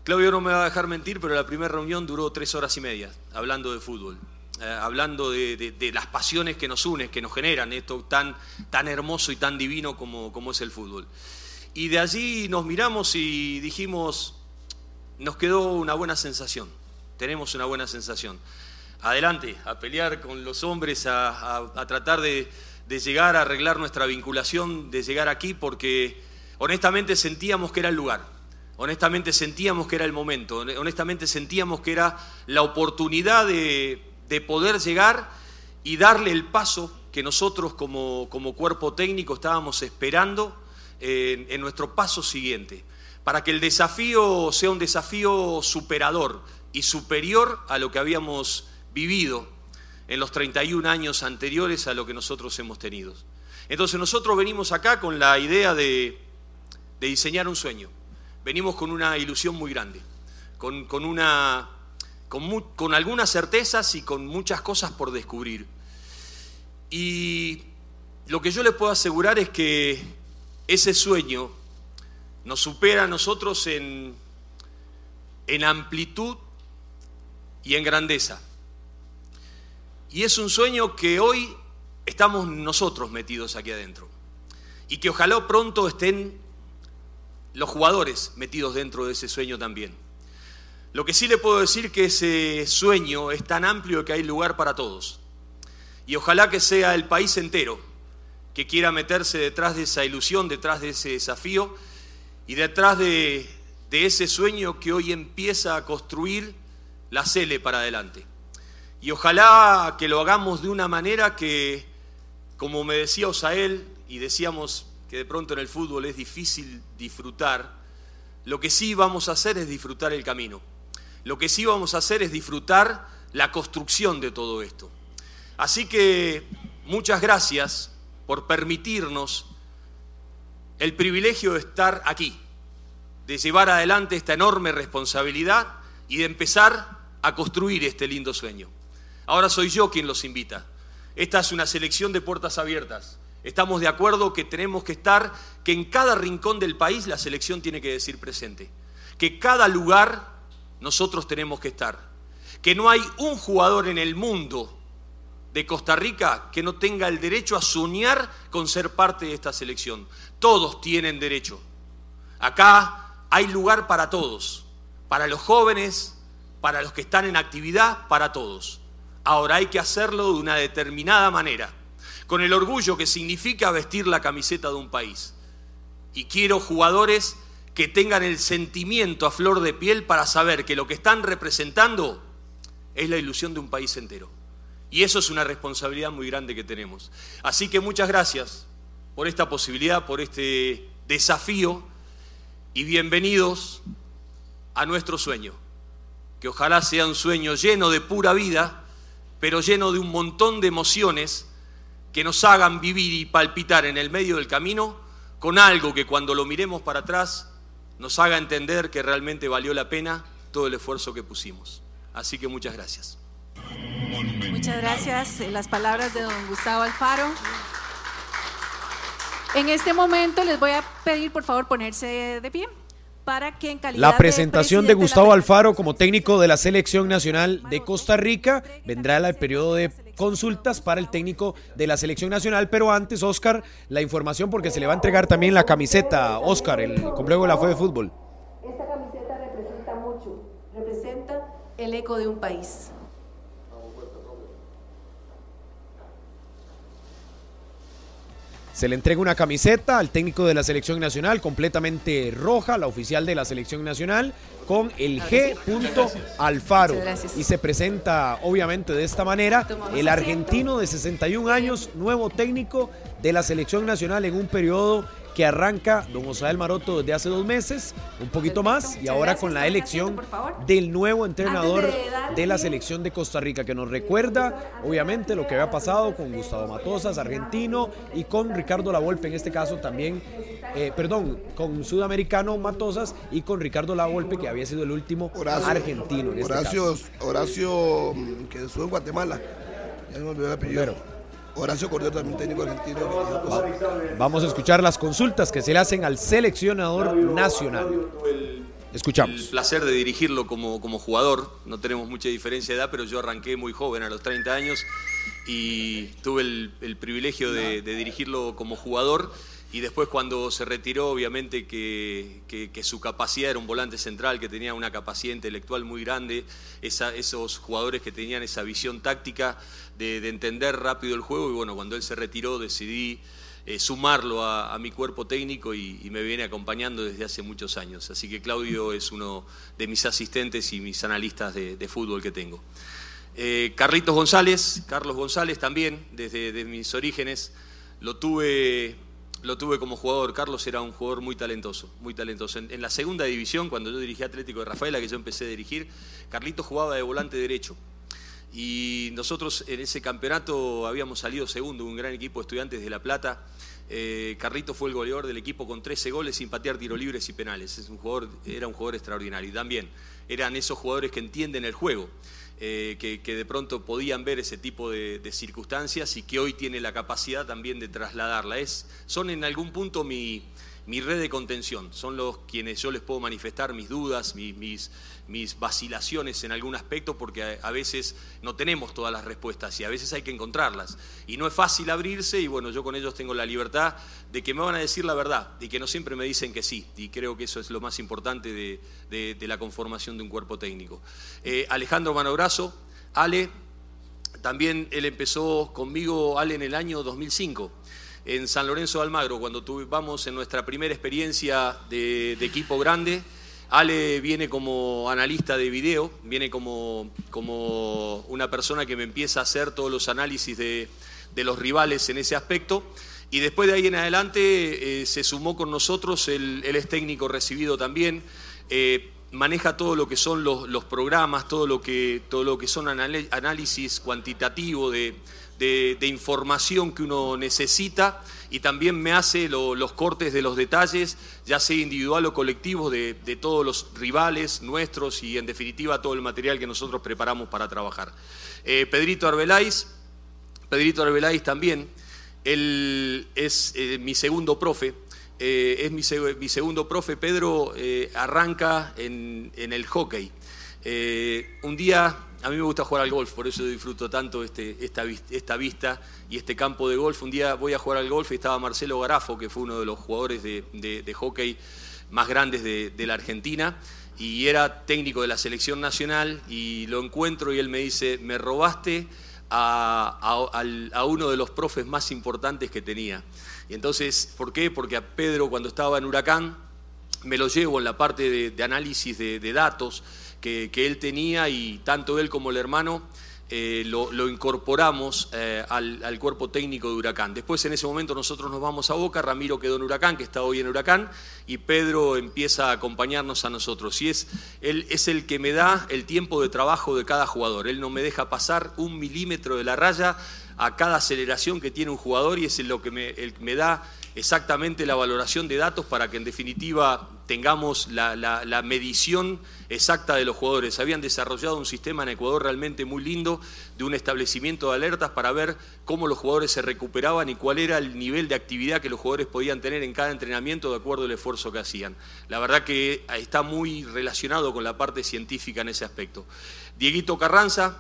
Claudio no me va a dejar mentir, pero la primera reunión duró tres horas y media, hablando de fútbol, hablando de, las pasiones que nos unen, que nos generan esto tan, tan hermoso y tan divino como, como es el fútbol. Y de allí nos miramos y dijimos, nos quedó una buena sensación, tenemos una buena sensación. Adelante, a pelear con los hombres, a, tratar de, llegar a arreglar nuestra vinculación, de llegar aquí, porque honestamente sentíamos que era el lugar, honestamente sentíamos que era el momento, honestamente sentíamos que era la oportunidad de, poder llegar y darle el paso que nosotros como, cuerpo técnico estábamos esperando en nuestro paso siguiente para que el desafío sea un desafío superador y superior a lo que habíamos vivido en los 31 años anteriores a lo que nosotros hemos tenido. Entonces nosotros venimos acá con la idea de, diseñar un sueño. Venimos con una ilusión muy grande, con, una, con, con algunas certezas y con muchas cosas por descubrir. Y lo que yo les puedo asegurar es que ese sueño nos supera a nosotros en, en amplitud y en grandeza. Y es un sueño que hoy estamos nosotros metidos aquí adentro. Y que ojalá pronto estén los jugadores metidos dentro de ese sueño también. Lo que sí le puedo decir que ese sueño es tan amplio que hay lugar para todos. Y ojalá que sea el país entero que quiera meterse detrás de esa ilusión, detrás de ese desafío y detrás de, ese sueño que hoy empieza a construir la Cele para adelante. Y ojalá que lo hagamos de una manera que, como me decía Osael, y decíamos que de pronto en el fútbol es difícil disfrutar, lo que sí vamos a hacer es disfrutar el camino. Lo que sí vamos a hacer es disfrutar la construcción de todo esto. Así que muchas gracias por permitirnos el privilegio de estar aquí, de llevar adelante esta enorme responsabilidad y de empezar a construir este lindo sueño. Ahora soy yo quien los invita. Esta es una selección de puertas abiertas. Estamos de acuerdo que tenemos que estar, que en cada rincón del país la selección tiene que decir presente. Que cada lugar nosotros tenemos que estar. Que no hay un jugador en el mundo de Costa Rica que no tenga el derecho a soñar con ser parte de esta selección. Todos tienen derecho. Acá hay lugar para todos, para los jóvenes, para los que están en actividad, para todos. Ahora hay que hacerlo de una determinada manera, con el orgullo que significa vestir la camiseta de un país. Y quiero jugadores que tengan el sentimiento a flor de piel para saber que lo que están representando es la ilusión de un país entero. Y eso es una responsabilidad muy grande que tenemos. Así que muchas gracias por esta posibilidad, por este desafío y bienvenidos a nuestro sueño. Que ojalá sea un sueño lleno de pura vida, pero lleno de un montón de emociones que nos hagan vivir y palpitar en el medio del camino con algo que cuando lo miremos para atrás nos haga entender que realmente valió la pena todo el esfuerzo que pusimos. Así que muchas gracias. Muchas gracias. Las palabras de don Gustavo Alfaro. En este momento les voy a pedir por favor ponerse de pie. Para que en la presentación de, Gustavo Alfaro como técnico de la selección nacional de Costa Rica vendrá el periodo de consultas para el técnico de la selección nacional, pero antes, Oscar, la información porque se le va a entregar también la camiseta, Oscar, el complejo de la FUE de fútbol. Esta camiseta representa mucho, representa el eco de un país. Se le entrega una camiseta al técnico de la selección nacional, completamente roja, la oficial de la selección nacional, con el G. Alfaro. Y se presenta, obviamente, de esta manera, el argentino de 61 años, nuevo técnico de la selección nacional en un periodo que arranca don Osael Maroto desde hace dos meses, un poquito más, y ahora con la elección del nuevo entrenador de la selección de Costa Rica, que nos recuerda, obviamente, lo que había pasado con Gustavo Matosas, argentino, y con Ricardo Lavolpe, en este caso también, eh, perdón, con Sudamericano Matosas y con Ricardo Lavolpe, que había sido el último argentino. En este Horacio, Horacio, mm, que estuvo en Guatemala, ya me olvidó el apellido. Horacio Cordero, también técnico argentino. Vamos a escuchar las consultas que se le hacen al seleccionador nacional. Escuchamos. El placer de dirigirlo como, como jugador. No tenemos mucha diferencia de edad, pero yo arranqué muy joven, a los 30 años, y tuve el, privilegio de, de dirigirlo como jugador y después cuando se retiró, obviamente que, su capacidad era un volante central, que tenía una capacidad intelectual muy grande, esos jugadores que tenían esa visión táctica de, entender rápido el juego, y bueno, cuando él se retiró decidí eh, sumarlo a, mi cuerpo técnico y, me viene acompañando desde hace muchos años. Así que Claudio es uno de mis asistentes y mis analistas de, fútbol que tengo. Eh, Carlitos González, Carlos González también, desde mis orígenes, lo tuve lo tuve como jugador. Carlos era un jugador muy talentoso, muy talentoso. En, la segunda división, cuando yo dirigí Atlético de Rafaela, que yo empecé a dirigir, Carlitos jugaba de volante derecho. Y nosotros en ese campeonato habíamos salido segundo, un gran equipo de estudiantes de La Plata. Eh, Carlitos fue el goleador del equipo con 13 goles sin patear tiro libres y penales. Es un jugador, era un jugador extraordinario. Y también eran esos jugadores que entienden el juego. Eh, que, de pronto podían ver ese tipo de, circunstancias y que hoy tiene la capacidad también de trasladarla. Es, son en algún punto mi, mi red de contención, son los quienes yo les puedo manifestar mis dudas, mis, mis, vacilaciones en algún aspecto, porque a, veces no tenemos todas las respuestas y a veces hay que encontrarlas. Y no es fácil abrirse y bueno, yo con ellos tengo la libertad de que me van a decir la verdad y que no siempre me dicen que sí. Y creo que eso es lo más importante de, la conformación de un cuerpo técnico. Eh, Alejandro Manobrazo, Ale, también él empezó conmigo, Ale, en el año 2005 en San Lorenzo de Almagro, cuando tuvimos en nuestra primera experiencia de, equipo grande. Ale viene como analista de video, viene como, como, una persona que me empieza a hacer todos los análisis de, los rivales en ese aspecto. Y después de ahí en adelante eh, se sumó con nosotros, él, es técnico recibido también, eh, maneja todo lo que son los, programas, todo lo que, todo lo que son análisis cuantitativo de, de, información que uno necesita y también me hace los cortes de los detalles, ya sea individual o colectivo, de, todos los rivales nuestros y en definitiva todo el material que nosotros preparamos para trabajar. Eh, Pedrito Arbeláis, Pedrito Arbeláis también, él es eh, mi segundo profe, eh, es mi, segundo profe, Pedro arranca en, en, el hockey. un día a mí me gusta jugar al golf, por eso disfruto tanto este, esta, vista y este campo de golf. Un día voy a jugar al golf y estaba Marcelo Garafo, que fue uno de los jugadores de, hockey más grandes de, la Argentina, y era técnico de la selección nacional, y lo encuentro y él me dice, me robaste a, uno de los profes más importantes que tenía. Y entonces, ¿por qué? Porque a Pedro cuando estaba en Huracán, me lo llevo en la parte de, análisis de datos, que, él tenía y tanto él como el hermano eh, lo, incorporamos eh, al, cuerpo técnico de Huracán. Después en ese momento nosotros nos vamos a Boca, Ramiro quedó en Huracán, que está hoy en Huracán, y Pedro empieza a acompañarnos a nosotros. Y es, él es el que me da el tiempo de trabajo de cada jugador. Él no me deja pasar un milímetro de la raya a cada aceleración que tiene un jugador y es lo que me, me da exactamente la valoración de datos para que en definitiva tengamos la, medición exacta de los jugadores. Habían desarrollado un sistema en Ecuador realmente muy lindo de un establecimiento de alertas para ver cómo los jugadores se recuperaban y cuál era el nivel de actividad que los jugadores podían tener en cada entrenamiento de acuerdo al esfuerzo que hacían. La verdad que está muy relacionado con la parte científica en ese aspecto. Dieguito Carranza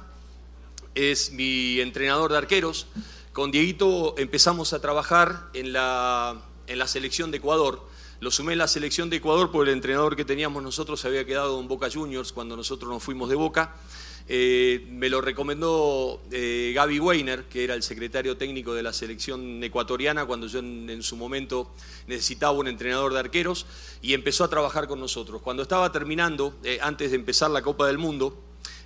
es mi entrenador de arqueros. Con Dieguito empezamos a trabajar en la, selección de Ecuador. Lo sumé en la selección de Ecuador porque el entrenador que teníamos nosotros se había quedado en Boca Juniors cuando nosotros nos fuimos de Boca. Eh, me lo recomendó eh, Gaby Weiner, que era el secretario técnico de la selección ecuatoriana cuando yo en, su momento necesitaba un entrenador de arqueros y empezó a trabajar con nosotros. Cuando estaba terminando, eh, antes de empezar la Copa del Mundo,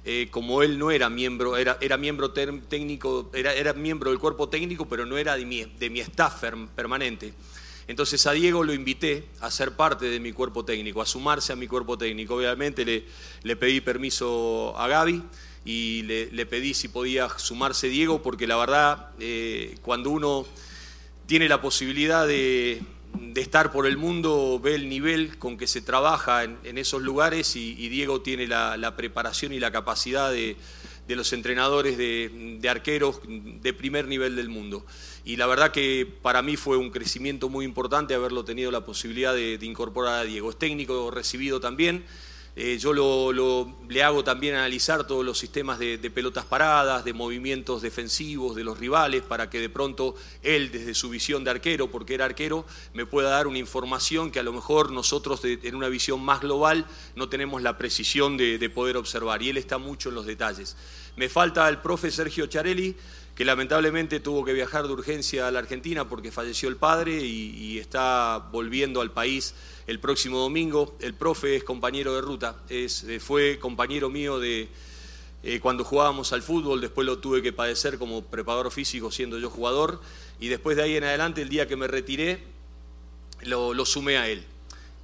eh, como él no era miembro, era, miembro técnico, era, era, miembro del cuerpo técnico, pero no era de mi, de mi staff permanente. Entonces a Diego lo invité a ser parte de mi cuerpo técnico, a sumarse a mi cuerpo técnico. Obviamente le, le pedí permiso a Gaby y le, pedí si podía sumarse Diego, porque la verdad, eh, cuando uno tiene la posibilidad de, de estar por el mundo, ve el nivel con que se trabaja en, esos lugares y, Diego tiene la, preparación y la capacidad de, los entrenadores de, arqueros de primer nivel del mundo. Y la verdad que para mí fue un crecimiento muy importante haberlo tenido la posibilidad de, de incorporar a Diego. Es técnico recibido también eh, yo lo, le hago también analizar todos los sistemas de, pelotas paradas, de movimientos defensivos de los rivales, para que de pronto él, desde su visión de arquero, porque era arquero, me pueda dar una información que a lo mejor nosotros en una visión más global no tenemos la precisión de, de poder observar. Y él está mucho en los detalles. Me falta el profe Sergio Charelli que lamentablemente tuvo que viajar de urgencia a la Argentina porque falleció el padre y, está volviendo al país el próximo domingo. El profe es compañero de ruta, es, eh, fue compañero mío de eh, cuando jugábamos al fútbol, después lo tuve que padecer como preparador físico siendo yo jugador y después de ahí en adelante, el día que me retiré, lo, sumé a él.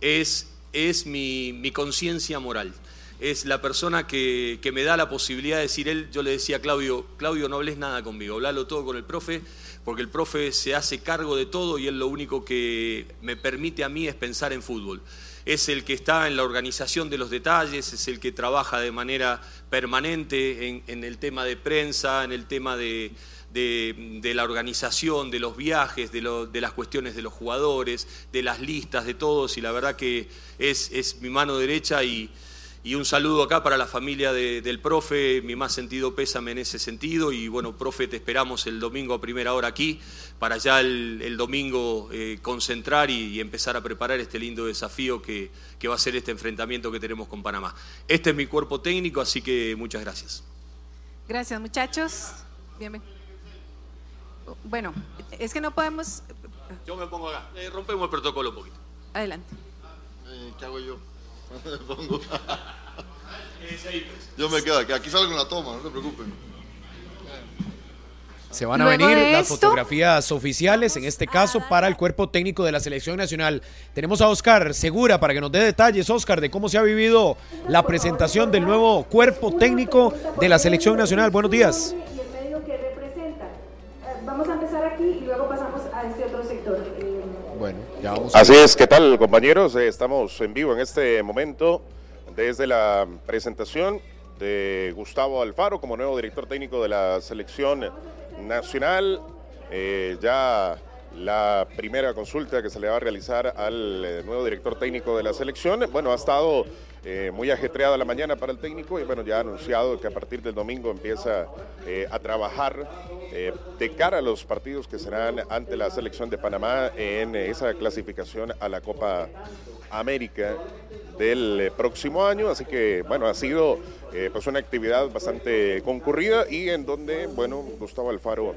Es, es mi, mi conciencia moral es la persona que, me da la posibilidad de decir él, yo le decía a Claudio, Claudio, no hables nada conmigo, hablalo todo con el profe, porque el profe se hace cargo de todo y él lo único que me permite a mí es pensar en fútbol. Es el que está en la organización de los detalles, es el que trabaja de manera permanente en, el tema de prensa, en el tema de, la organización, de los viajes, de, de, las cuestiones de los jugadores, de las listas, de todos, y la verdad que es, es mi mano derecha y, y un saludo acá para la familia del profe, mi más sentido pésame en ese sentido. Y bueno, profe, te esperamos el domingo a primera hora aquí para ya el, domingo eh, concentrar y, empezar a preparar este lindo desafío que, va a ser este enfrentamiento que tenemos con Panamá. Este es mi cuerpo técnico, así que muchas gracias. Gracias, muchachos. Bienvenidos. Bueno, es que no podemos. Yo me pongo acá. Eh, rompemos el protocolo un poquito. Adelante. Eh, ¿Qué hago yo? Yo me quedo aquí. Aquí salgo en la toma, no te preocupes. Se van a venir las fotografías oficiales, en este caso para el cuerpo técnico de la selección nacional. Tenemos a Oscar Segura para que nos dé detalles, Oscar, de cómo se ha vivido la presentación del nuevo cuerpo técnico de la selección nacional. Buenos días. Vamos a empezar aquí y luego pasamos a este otro sector. Bueno, ya vamos. Así es, ¿qué tal compañeros? Eh, estamos en vivo en este momento desde la presentación de Gustavo Alfaro como nuevo director técnico de la selección nacional. Eh, ya la primera consulta que se le va a realizar al eh, nuevo director técnico de la selección. Bueno, ha estado eh, muy ajetreada la mañana para el técnico y bueno, ya ha anunciado que a partir del domingo empieza eh, a trabajar eh, de cara a los partidos que serán ante la selección de Panamá en esa clasificación a la Copa América del próximo año. Así que bueno, ha sido pues una actividad bastante concurrida y en donde, bueno, Gustavo Alfaro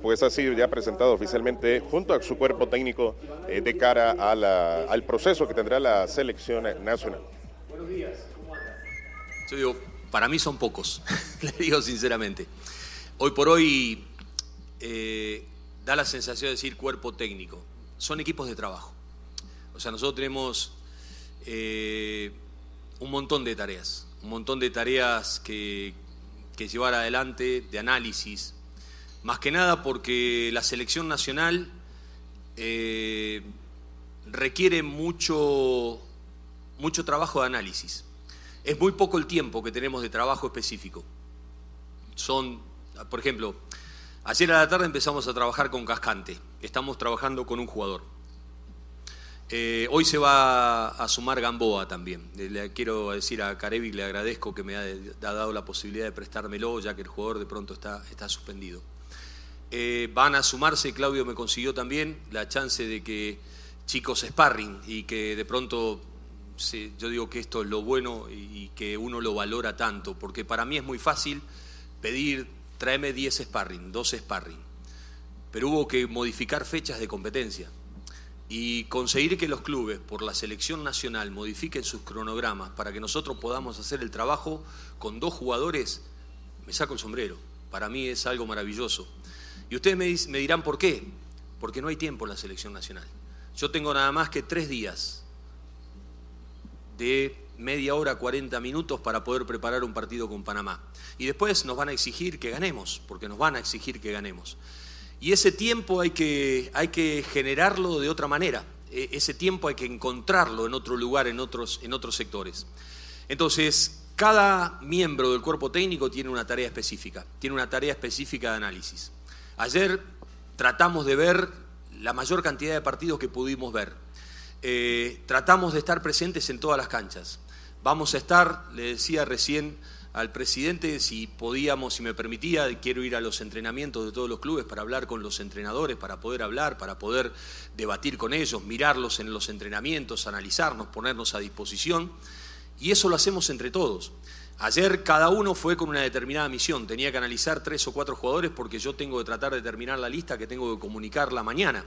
pues ha sido ya presentado oficialmente junto a su cuerpo técnico de cara al proceso que tendrá la selección nacional. Buenos días, ¿cómo Yo digo, para mí son pocos, *laughs* le digo sinceramente. Hoy por hoy eh, da la sensación de decir cuerpo técnico. Son equipos de trabajo. O sea, nosotros tenemos eh, un montón de tareas, un montón de tareas que, que llevar adelante, de análisis, Más que nada porque la selección nacional eh, requiere mucho, mucho trabajo de análisis. Es muy poco el tiempo que tenemos de trabajo específico. Son, por ejemplo, ayer a la tarde empezamos a trabajar con Cascante. Estamos trabajando con un jugador. Eh, hoy se va a sumar Gamboa también. Le quiero decir a Carevi, le agradezco que me ha, dado la posibilidad de prestármelo, ya que el jugador de pronto está, está suspendido. Eh, van a sumarse, Claudio me consiguió también la chance de que chicos sparring y que de pronto yo digo que esto es lo bueno y, que uno lo valora tanto, porque para mí es muy fácil pedir, tráeme 10 sparring, 12 sparring, pero hubo que modificar fechas de competencia y conseguir que los clubes, por la selección nacional, modifiquen sus cronogramas para que nosotros podamos hacer el trabajo con dos jugadores, me saco el sombrero. Para mí es algo maravilloso. Y ustedes me dirán por qué. Porque no hay tiempo en la selección nacional. Yo tengo nada más que tres días de media hora, 40 minutos para poder preparar un partido con Panamá. Y después nos van a exigir que ganemos, porque nos van a exigir que ganemos. Y ese tiempo hay que, hay que generarlo de otra manera. E, ese tiempo hay que encontrarlo en otro lugar, en otros, en otros sectores. Entonces, cada miembro del cuerpo técnico tiene una tarea específica, tiene una tarea específica de análisis. Ayer tratamos de ver la mayor cantidad de partidos que pudimos ver. Eh, tratamos de estar presentes en todas las canchas. Vamos a estar, le decía recién al presidente si podíamos, si me permitía, quiero ir a los entrenamientos de todos los clubes para hablar con los entrenadores, para poder hablar, para poder debatir con ellos, mirarlos en los entrenamientos, analizarnos, ponernos a disposición. Y eso lo hacemos entre todos. Ayer cada uno fue con una determinada misión. Tenía que analizar tres o cuatro jugadores porque yo tengo que tratar de terminar la lista que tengo que comunicarla mañana.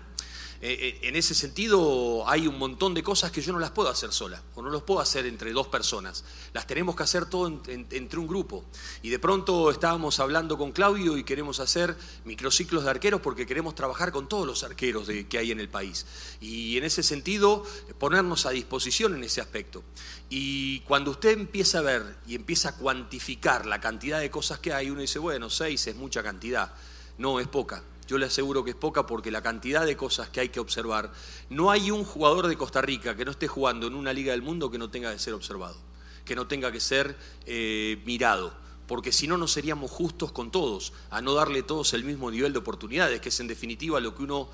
Eh, eh, en ese sentido hay un montón de cosas que yo no las puedo hacer sola, o no las puedo hacer entre dos personas. Las tenemos que hacer todo entre un grupo. Y de pronto estábamos hablando con Claudio y queremos hacer microciclos de arqueros porque queremos trabajar con todos los arqueros que hay en el país. Y en ese sentido, ponernos a disposición en ese aspecto. Y cuando usted empieza a ver y empieza a cuantificar la cantidad de cosas que hay, uno dice, bueno, seis es mucha cantidad. No, es poca. Yo le aseguro que es poca porque la cantidad de cosas que hay que observar, no hay un jugador de Costa Rica que no esté jugando en una liga del mundo que no tenga que ser observado, que no tenga que ser eh, mirado, porque si no, no seríamos justos con todos, a no darle todos el mismo nivel de oportunidades, que es en definitiva lo que uno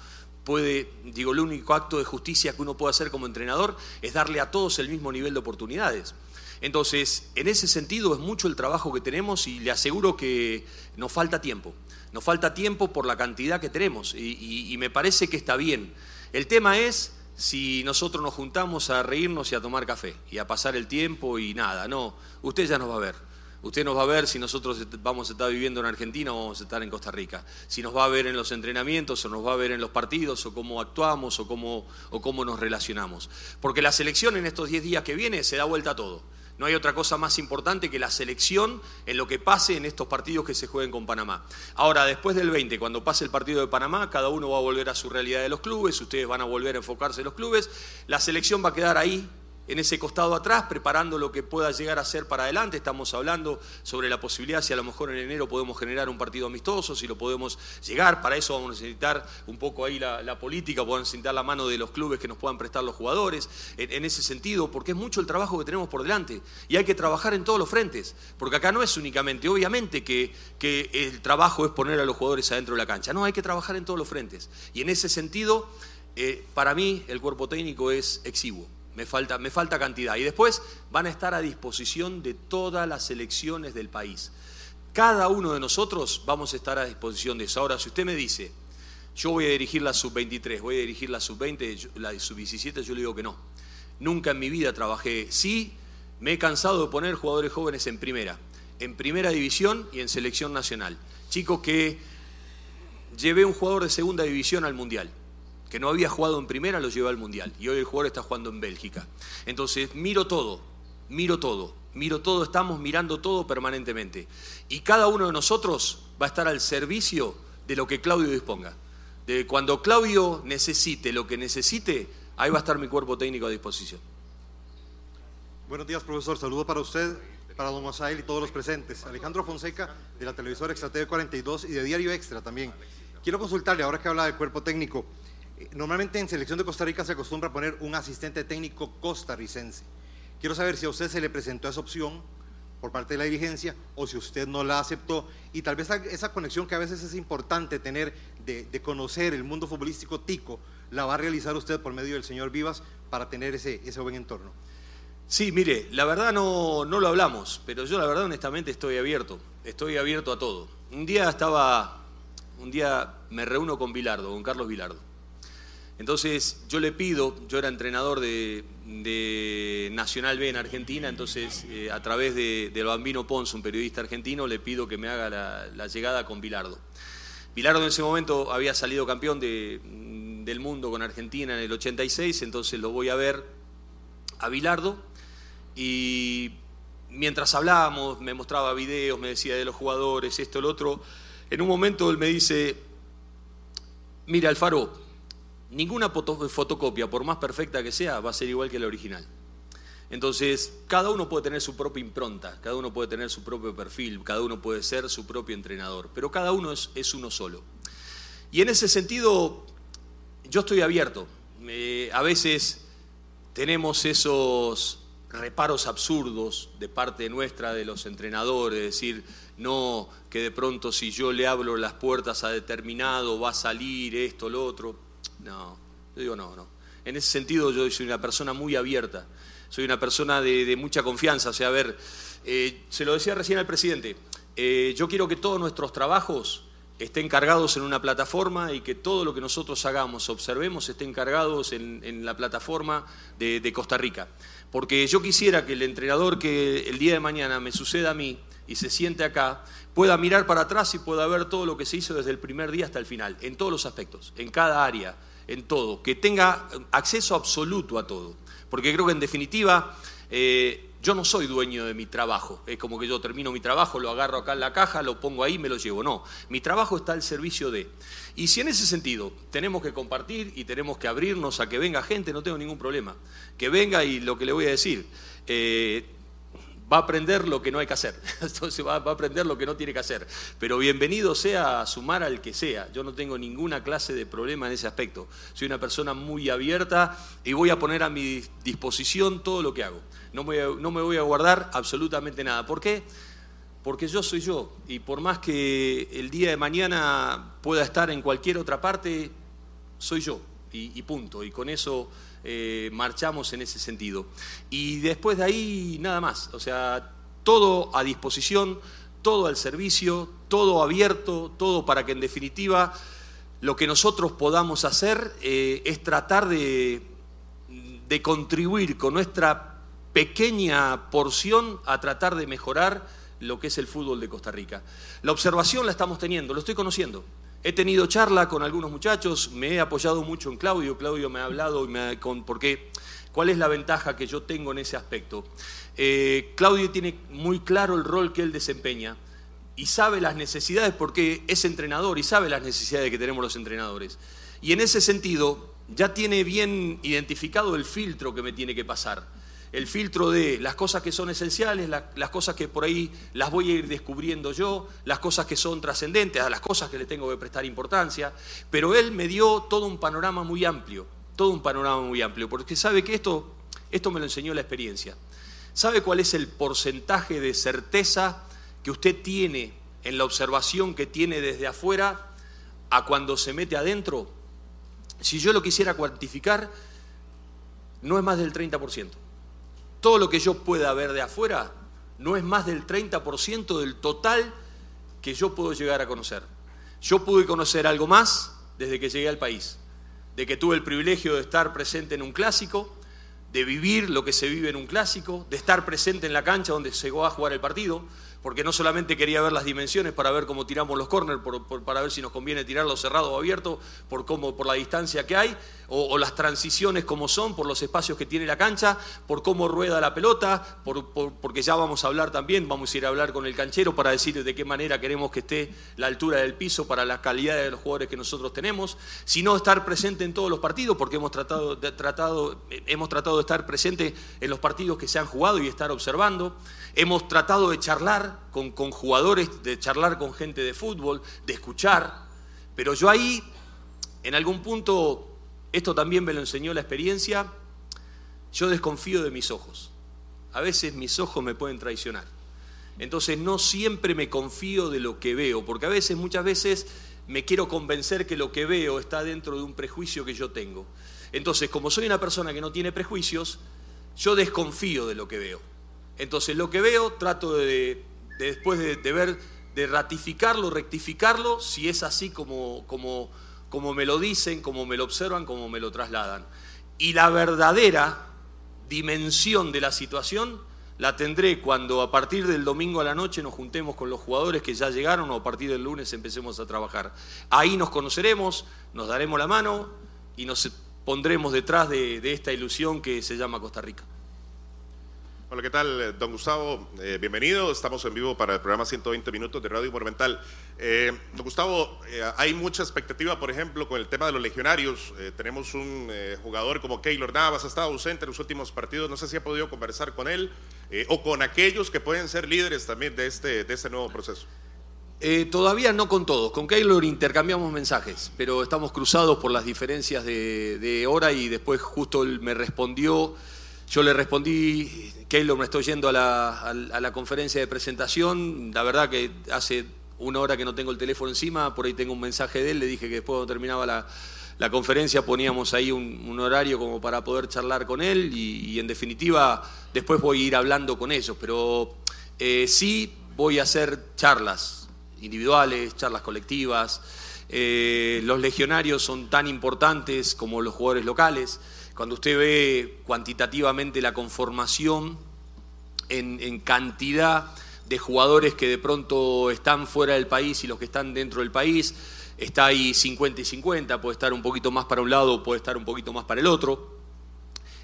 puede, digo, el único acto de justicia que uno puede hacer como entrenador es darle a todos el mismo nivel de oportunidades. Entonces, en ese sentido es mucho el trabajo que tenemos y le aseguro que nos falta tiempo. Nos falta tiempo por la cantidad que tenemos y, me parece que está bien. El tema es si nosotros nos juntamos a reírnos y a tomar café y a pasar el tiempo y nada. No, usted ya nos va a ver. Usted nos va a ver si nosotros vamos a estar viviendo en Argentina o vamos a estar en Costa Rica. Si nos va a ver en los entrenamientos o nos va a ver en los partidos o cómo actuamos o cómo, o cómo nos relacionamos. Porque la selección en estos 10 días que viene se da vuelta a todo. No hay otra cosa más importante que la selección en lo que pase en estos partidos que se jueguen con Panamá. Ahora, después del 20, cuando pase el partido de Panamá, cada uno va a volver a su realidad de los clubes, ustedes van a volver a enfocarse en los clubes, la selección va a quedar ahí en ese costado atrás, preparando lo que pueda llegar a ser para adelante. Estamos hablando sobre la posibilidad, si a lo mejor en enero podemos generar un partido amistoso, si lo podemos llegar. Para eso vamos a necesitar un poco ahí la, política, podemos necesitar la mano de los clubes que nos puedan prestar los jugadores, en, ese sentido, porque es mucho el trabajo que tenemos por delante y hay que trabajar en todos los frentes, porque acá no es únicamente, obviamente que, que el trabajo es poner a los jugadores adentro de la cancha, no, hay que trabajar en todos los frentes. Y en ese sentido, eh, para mí el cuerpo técnico es exiguo me falta, me falta cantidad. Y después van a estar a disposición de todas las elecciones del país. Cada uno de nosotros vamos a estar a disposición de eso. Ahora, si usted me dice, yo voy a dirigir la sub-23, voy a dirigir la sub-20, la sub-17, yo le digo que no. Nunca en mi vida trabajé. Sí, me he cansado de poner jugadores jóvenes en primera, en primera división y en selección nacional. Chicos que llevé un jugador de segunda división al mundial que no había jugado en primera, lo lleva al Mundial. Y hoy el jugador está jugando en Bélgica. Entonces, miro todo, miro todo, miro todo, estamos mirando todo permanentemente. Y cada uno de nosotros va a estar al servicio de lo que Claudio disponga. De cuando Claudio necesite lo que necesite, ahí va a estar mi cuerpo técnico a disposición. Buenos días, profesor. Saludo para usted. para don Masael y todos los presentes. Alejandro Fonseca, de la televisora Extra TV 42 y de Diario Extra también. Quiero consultarle, ahora que habla del cuerpo técnico, normalmente en selección de Costa Rica se acostumbra a poner un asistente técnico costarricense. Quiero saber si a usted se le presentó esa opción por parte de la dirigencia o si usted no la aceptó y tal vez esa conexión que a veces es importante tener de, conocer el mundo futbolístico tico la va a realizar usted por medio del señor Vivas para tener ese, buen entorno. Sí, mire, la verdad no, no lo hablamos, pero yo la verdad honestamente estoy abierto, estoy abierto a todo. Un día estaba, un día me reúno con Vilardo, con Carlos Vilardo entonces yo le pido, yo era entrenador de, Nacional B en Argentina, entonces eh, a través de, del Bambino Pons, un periodista argentino, le pido que me haga la, llegada con Bilardo. Bilardo en ese momento había salido campeón del mundo con Argentina en el 86, entonces lo voy a ver a Bilardo y mientras hablábamos me mostraba videos, me decía de los jugadores, esto, el otro. En un momento él me dice, mira Alfaro, ninguna fotocopia, por más perfecta que sea, va a ser igual que la original. Entonces, cada uno puede tener su propia impronta, cada uno puede tener su propio perfil, cada uno puede ser su propio entrenador, pero cada uno es, uno solo. Y en ese sentido, yo estoy abierto. a veces tenemos esos reparos absurdos de parte nuestra de los entrenadores, decir, no, que de pronto si yo le abro las puertas a determinado va a salir esto, lo otro. No, yo digo no, no. En ese sentido yo soy una persona muy abierta, soy una persona de, mucha confianza. O sea, a ver, eh, se lo decía recién al presidente, eh, yo quiero que todos nuestros trabajos estén cargados en una plataforma y que todo lo que nosotros hagamos, observemos, estén cargados en, la plataforma de, de, Costa Rica. Porque yo quisiera que el entrenador que el día de mañana me suceda a mí y se siente acá, pueda mirar para atrás y pueda ver todo lo que se hizo desde el primer día hasta el final, en todos los aspectos, en cada área en todo, que tenga acceso absoluto a todo. Porque creo que en definitiva eh, yo no soy dueño de mi trabajo. Es como que yo termino mi trabajo, lo agarro acá en la caja, lo pongo ahí me lo llevo. No, mi trabajo está al servicio de. Y si en ese sentido tenemos que compartir y tenemos que abrirnos a que venga gente, no tengo ningún problema. Que venga y lo que le voy a decir. Eh, va a aprender lo que no hay que hacer, *laughs* entonces va, a aprender lo que no tiene que hacer. Pero bienvenido sea a sumar al que sea, yo no tengo ninguna clase de problema en ese aspecto. Soy una persona muy abierta y voy a poner a mi disposición todo lo que hago. No me, no me voy a guardar absolutamente nada. ¿Por qué? Porque yo soy yo y por más que el día de mañana pueda estar en cualquier otra parte, soy yo y punto. Y con eso eh, marchamos en ese sentido. Y después de ahí, nada más. O sea, todo a disposición, todo al servicio, todo abierto, todo para que en definitiva lo que nosotros podamos hacer eh, es tratar de, de contribuir con nuestra pequeña porción a tratar de mejorar lo que es el fútbol de Costa Rica. La observación la estamos teniendo, lo estoy conociendo. He tenido charla con algunos muchachos, me he apoyado mucho en Claudio, Claudio me ha hablado me con, porque cuál es la ventaja que yo tengo en ese aspecto. Eh, Claudio tiene muy claro el rol que él desempeña y sabe las necesidades porque es entrenador y sabe las necesidades que tenemos los entrenadores. Y en ese sentido ya tiene bien identificado el filtro que me tiene que pasar el filtro de las cosas que son esenciales, las cosas que por ahí las voy a ir descubriendo yo, las cosas que son trascendentes, a las cosas que le tengo que prestar importancia, pero él me dio todo un panorama muy amplio, todo un panorama muy amplio, porque sabe que esto, esto me lo enseñó la experiencia. ¿Sabe cuál es el porcentaje de certeza que usted tiene en la observación que tiene desde afuera a cuando se mete adentro? Si yo lo quisiera cuantificar, no es más del 30% todo lo que yo pueda ver de afuera no es más del 30% del total que yo puedo llegar a conocer. Yo pude conocer algo más desde que llegué al país, de que tuve el privilegio de estar presente en un clásico, de vivir lo que se vive en un clásico, de estar presente en la cancha donde se va a jugar el partido. Porque no solamente quería ver las dimensiones para ver cómo tiramos los corners, para ver si nos conviene tirarlo cerrado o abierto, por, cómo, por la distancia que hay, o, las transiciones como son, por los espacios que tiene la cancha, por cómo rueda la pelota, porque ya vamos a hablar también, vamos a ir a hablar con el canchero para decir de qué manera queremos que esté la altura del piso para la calidad de los jugadores que nosotros tenemos, sino estar presente en todos los partidos, porque hemos tratado, de, tratado, hemos tratado de estar presente en los partidos que se han jugado y estar observando. Hemos tratado de charlar con, jugadores, de charlar con gente de fútbol, de escuchar, pero yo ahí, en algún punto, esto también me lo enseñó la experiencia, yo desconfío de mis ojos. A veces mis ojos me pueden traicionar. Entonces no siempre me confío de lo que veo, porque a veces, muchas veces, me quiero convencer que lo que veo está dentro de un prejuicio que yo tengo. Entonces, como soy una persona que no tiene prejuicios, yo desconfío de lo que veo. Entonces lo que veo trato de, después de, ver, de ratificarlo, rectificarlo, si es así como, como, como me lo dicen, como me lo observan, como me lo trasladan. Y la verdadera dimensión de la situación la tendré cuando a partir del domingo a la noche nos juntemos con los jugadores que ya llegaron o a partir del lunes empecemos a trabajar. Ahí nos conoceremos, nos daremos la mano y nos pondremos detrás de esta ilusión que se llama Costa Rica. Hola, ¿qué tal, don Gustavo? Eh, bienvenido. Estamos en vivo para el programa 120 Minutos de Radio Monumental. Eh, don Gustavo, eh, hay mucha expectativa, por ejemplo, con el tema de los legionarios. tenemos un jugador como Keylor Navas, ha estado ausente en los últimos partidos. No sé si ha podido conversar con él o con aquellos que pueden ser líderes también de este, de este nuevo proceso. todavía no con todos. Con Keylor intercambiamos mensajes, pero estamos cruzados por las diferencias de, de hora y después justo él me respondió. Yo le respondí, Keylor, me estoy yendo a la, conferencia de presentación. La verdad que hace una hora que no tengo el teléfono encima, por ahí tengo un mensaje de él, le dije que después cuando terminaba la, conferencia poníamos ahí un, horario como para poder charlar con él y, en definitiva después voy a ir hablando con ellos, pero eh, sí voy a hacer charlas individuales, charlas colectivas. Eh, los legionarios son tan importantes como los jugadores locales. Cuando usted ve cuantitativamente la conformación en, cantidad de jugadores que de pronto están fuera del país y los que están dentro del país, está ahí 50 y 50, puede estar un poquito más para un lado, puede estar un poquito más para el otro.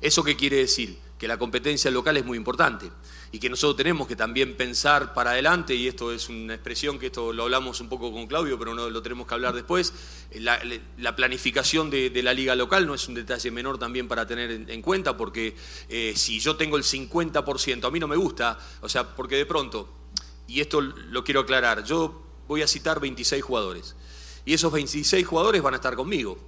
¿Eso qué quiere decir? Que la competencia local es muy importante y que nosotros tenemos que también pensar para adelante, y esto es una expresión que esto lo hablamos un poco con Claudio, pero no lo tenemos que hablar después, la, planificación de, la liga local no es un detalle menor también para tener en, cuenta, porque eh, si yo tengo el 50%, a mí no me gusta, o sea, porque de pronto, y esto lo quiero aclarar, yo voy a citar 26 jugadores, y esos 26 jugadores van a estar conmigo,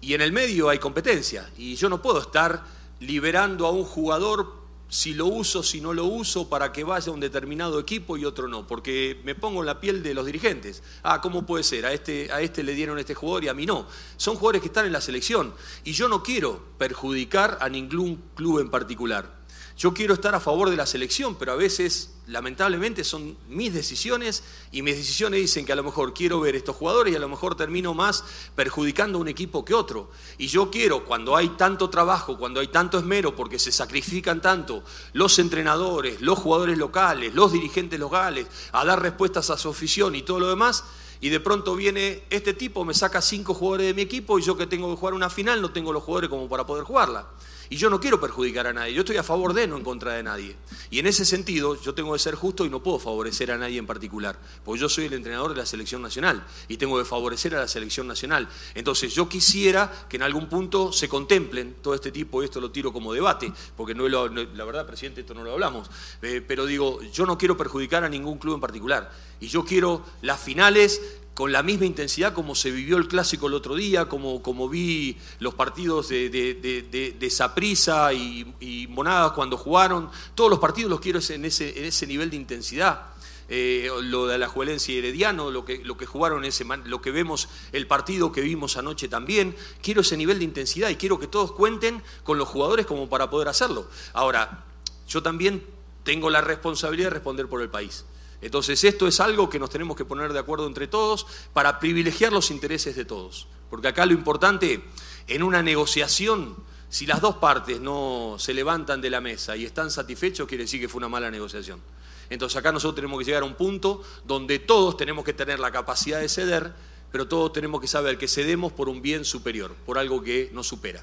y en el medio hay competencia, y yo no puedo estar liberando a un jugador si lo uso, si no lo uso, para que vaya un determinado equipo y otro no, porque me pongo en la piel de los dirigentes. Ah, ¿cómo puede ser? A este, a este le dieron este jugador y a mí no. Son jugadores que están en la selección y yo no quiero perjudicar a ningún club en particular. Yo quiero estar a favor de la selección, pero a veces, lamentablemente, son mis decisiones y mis decisiones dicen que a lo mejor quiero ver estos jugadores y a lo mejor termino más perjudicando a un equipo que otro. Y yo quiero, cuando hay tanto trabajo, cuando hay tanto esmero, porque se sacrifican tanto los entrenadores, los jugadores locales, los dirigentes locales, a dar respuestas a su afición y todo lo demás, y de pronto viene este tipo, me saca cinco jugadores de mi equipo y yo que tengo que jugar una final no tengo los jugadores como para poder jugarla. Y yo no quiero perjudicar a nadie, yo estoy a favor de, no en contra de nadie. Y en ese sentido, yo tengo que ser justo y no puedo favorecer a nadie en particular, porque yo soy el entrenador de la selección nacional y tengo que favorecer a la selección nacional. Entonces, yo quisiera que en algún punto se contemplen todo este tipo, y esto lo tiro como debate, porque no, la verdad, presidente, esto no lo hablamos, eh, pero digo, yo no quiero perjudicar a ningún club en particular. Y yo quiero las finales con la misma intensidad como se vivió el clásico el otro día, como, como vi los partidos de, de, Saprisa y, y, Monadas cuando jugaron. Todos los partidos los quiero en ese, en ese nivel de intensidad. Eh, lo de la Juelencia y Herediano, lo que, lo que jugaron ese, lo que vemos, el partido que vimos anoche también. Quiero ese nivel de intensidad y quiero que todos cuenten con los jugadores como para poder hacerlo. Ahora, yo también tengo la responsabilidad de responder por el país. Entonces esto es algo que nos tenemos que poner de acuerdo entre todos para privilegiar los intereses de todos. Porque acá lo importante, en una negociación, si las dos partes no se levantan de la mesa y están satisfechos, quiere decir que fue una mala negociación. Entonces acá nosotros tenemos que llegar a un punto donde todos tenemos que tener la capacidad de ceder, pero todos tenemos que saber que cedemos por un bien superior, por algo que nos supera.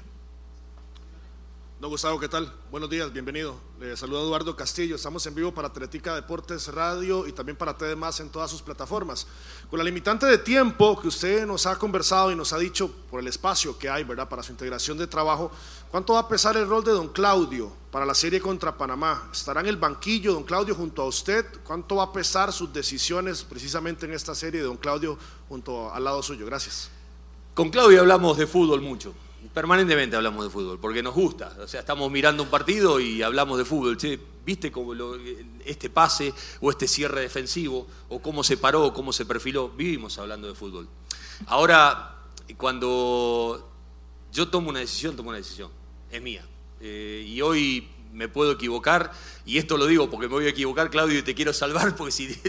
Don Gustavo, ¿qué tal? Buenos días, bienvenido. Le saluda Eduardo Castillo. Estamos en vivo para Atlética Deportes Radio y también para TD Más en todas sus plataformas. Con la limitante de tiempo que usted nos ha conversado y nos ha dicho por el espacio que hay, ¿verdad?, para su integración de trabajo, ¿cuánto va a pesar el rol de don Claudio para la serie contra Panamá? ¿Estará en el banquillo don Claudio junto a usted? ¿Cuánto va a pesar sus decisiones precisamente en esta serie de don Claudio junto al lado suyo? Gracias. Con Claudio hablamos de fútbol mucho permanentemente hablamos de fútbol, porque nos gusta. O sea, estamos mirando un partido y hablamos de fútbol. ¿Viste cómo este pase o este cierre defensivo? ¿O cómo se paró, cómo se perfiló? Vivimos hablando de fútbol. Ahora, cuando yo tomo una decisión, tomo una decisión. Es mía. Eh, y hoy me puedo equivocar, y esto lo digo porque me voy a equivocar, Claudio, y te quiero salvar, *laughs* porque si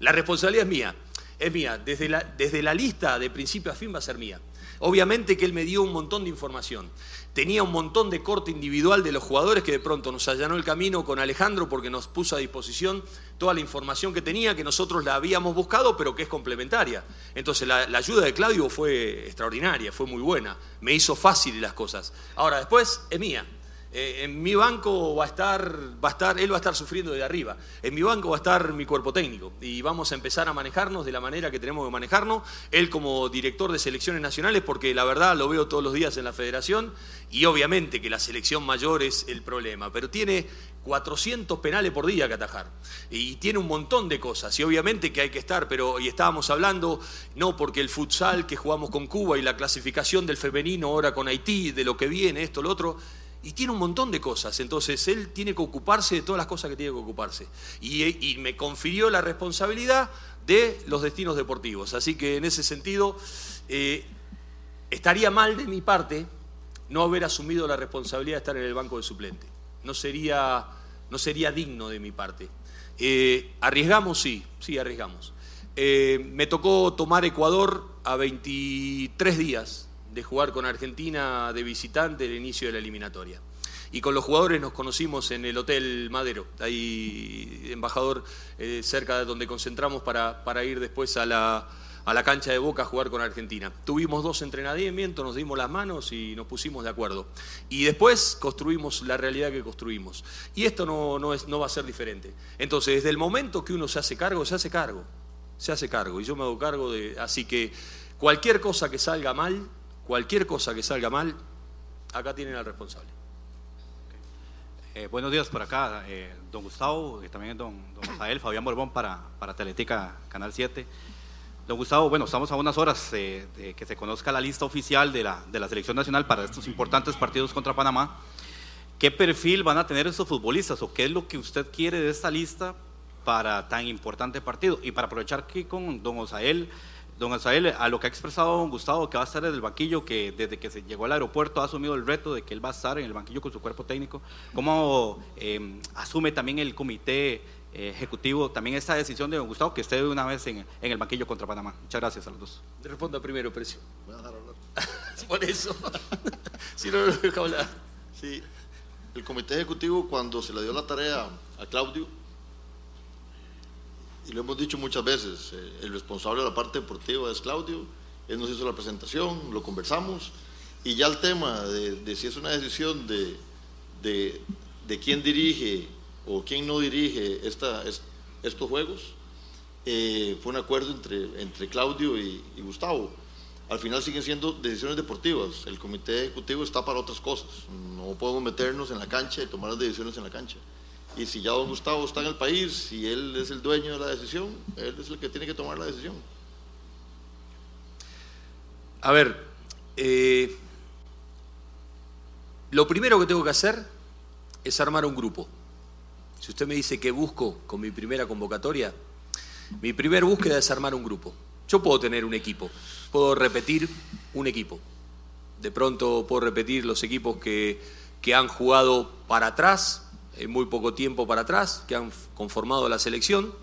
la responsabilidad es mía. Es mía. Desde la, desde la lista de principio a fin va a ser mía. Obviamente que él me dio un montón de información. Tenía un montón de corte individual de los jugadores que de pronto nos allanó el camino con Alejandro porque nos puso a disposición toda la información que tenía, que nosotros la habíamos buscado, pero que es complementaria. Entonces la, ayuda de Claudio fue extraordinaria, fue muy buena, me hizo fácil las cosas. Ahora, después es mía. Eh, en mi banco va a estar, va a estar, él va a estar sufriendo de arriba. En mi banco va a estar mi cuerpo técnico y vamos a empezar a manejarnos de la manera que tenemos que manejarnos. Él como director de selecciones nacionales, porque la verdad lo veo todos los días en la federación y obviamente que la selección mayor es el problema, pero tiene 400 penales por día que atajar. Y tiene un montón de cosas. Y obviamente que hay que estar, pero y estábamos hablando, no porque el futsal que jugamos con Cuba y la clasificación del femenino ahora con Haití, de lo que viene, esto, lo otro, y tiene un montón de cosas, entonces él tiene que ocuparse de todas las cosas que tiene que ocuparse. Y, me confirió la responsabilidad de los destinos deportivos. Así que en ese sentido, eh, estaría mal de mi parte no haber asumido la responsabilidad de estar en el banco de suplente. No sería, no sería digno de mi parte. Eh, ¿Arriesgamos? Sí, sí, arriesgamos. Eh, me tocó tomar Ecuador a 23 días de jugar con Argentina de visitante el inicio de la eliminatoria. Y con los jugadores nos conocimos en el Hotel Madero, ahí embajador eh, cerca de donde concentramos para, para ir después a la, a la cancha de Boca a jugar con Argentina. Tuvimos dos entrenamientos, nos dimos las manos y nos pusimos de acuerdo. Y después construimos la realidad que construimos. Y esto no, no, es, no va a ser diferente. Entonces, desde el momento que uno se hace cargo, se hace cargo. Se hace cargo. Y yo me hago cargo de... Así que cualquier cosa que salga mal, Cualquier cosa que salga mal, acá tienen al responsable. Eh, buenos días por acá, eh, don Gustavo, y también don, don Rafael, Fabián Borbón para, para Teletica Canal 7. Don Gustavo, bueno, estamos a unas horas eh, de que se conozca la lista oficial de la, de la selección nacional para estos importantes partidos contra Panamá. ¿Qué perfil van a tener estos futbolistas o qué es lo que usted quiere de esta lista para tan importante partido? Y para aprovechar aquí con don Osael, Don Azael, a lo que ha expresado don Gustavo, que va a estar en el banquillo, que desde que se llegó al aeropuerto ha asumido el reto de que él va a estar en el banquillo con su cuerpo técnico, ¿cómo em, asume también el comité eh, ejecutivo también esta decisión de don Gustavo que esté de una vez en, el banquillo contra Panamá? Muchas gracias a los dos. Responda primero, Precio. Voy a dejar hablar. *laughs* Por eso. *laughs* si no, no dejo hablar. Sí, el comité ejecutivo cuando se le dio la tarea a Claudio, y lo hemos dicho muchas veces, eh, el responsable de la parte deportiva es Claudio, él nos hizo la presentación, lo conversamos, y ya el tema de, si es una decisión de, de, quién dirige o quién no dirige esta, estos juegos, eh, fue un acuerdo entre, entre Claudio y, y Gustavo. Al final siguen siendo decisiones deportivas, el comité ejecutivo está para otras cosas, no podemos meternos en la cancha y tomar las decisiones en la cancha. Y si ya don Gustavo está en el país y él es el dueño de la decisión, él es el que tiene que tomar la decisión. A ver, eh, lo primero que tengo que hacer es armar un grupo. Si usted me dice qué busco con mi primera convocatoria, mi primer búsqueda es armar un grupo. Yo puedo tener un equipo, puedo repetir un equipo. De pronto puedo repetir los equipos que, que han jugado para atrás, en muy poco tiempo para atrás, que han conformado la selección.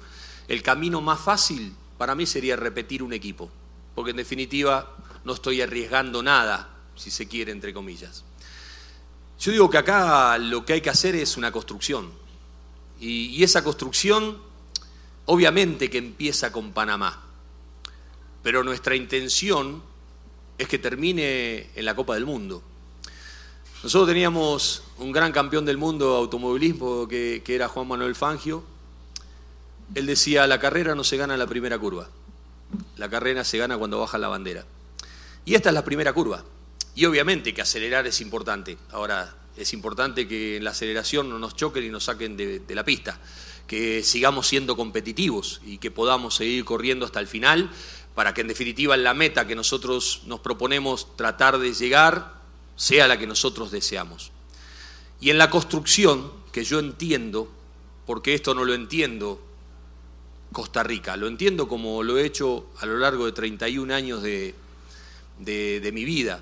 El camino más fácil para mí sería repetir un equipo, porque en definitiva no estoy arriesgando nada, si se quiere, entre comillas. Yo digo que acá lo que hay que hacer es una construcción. Y, esa construcción, obviamente que empieza con Panamá, pero nuestra intención es que termine en la Copa del Mundo. Nosotros teníamos un gran campeón del mundo de automovilismo que, era Juan Manuel Fangio. Él decía, la carrera no se gana en la primera curva, la carrera se gana cuando baja la bandera. Y esta es la primera curva. Y obviamente que acelerar es importante. Ahora, es importante que en la aceleración no nos choquen y nos saquen de, la pista, que sigamos siendo competitivos y que podamos seguir corriendo hasta el final para que en definitiva la meta que nosotros nos proponemos tratar de llegar sea la que nosotros deseamos. Y en la construcción, que yo entiendo, porque esto no lo entiendo Costa Rica, lo entiendo como lo he hecho a lo largo de 31 años de, de mi vida,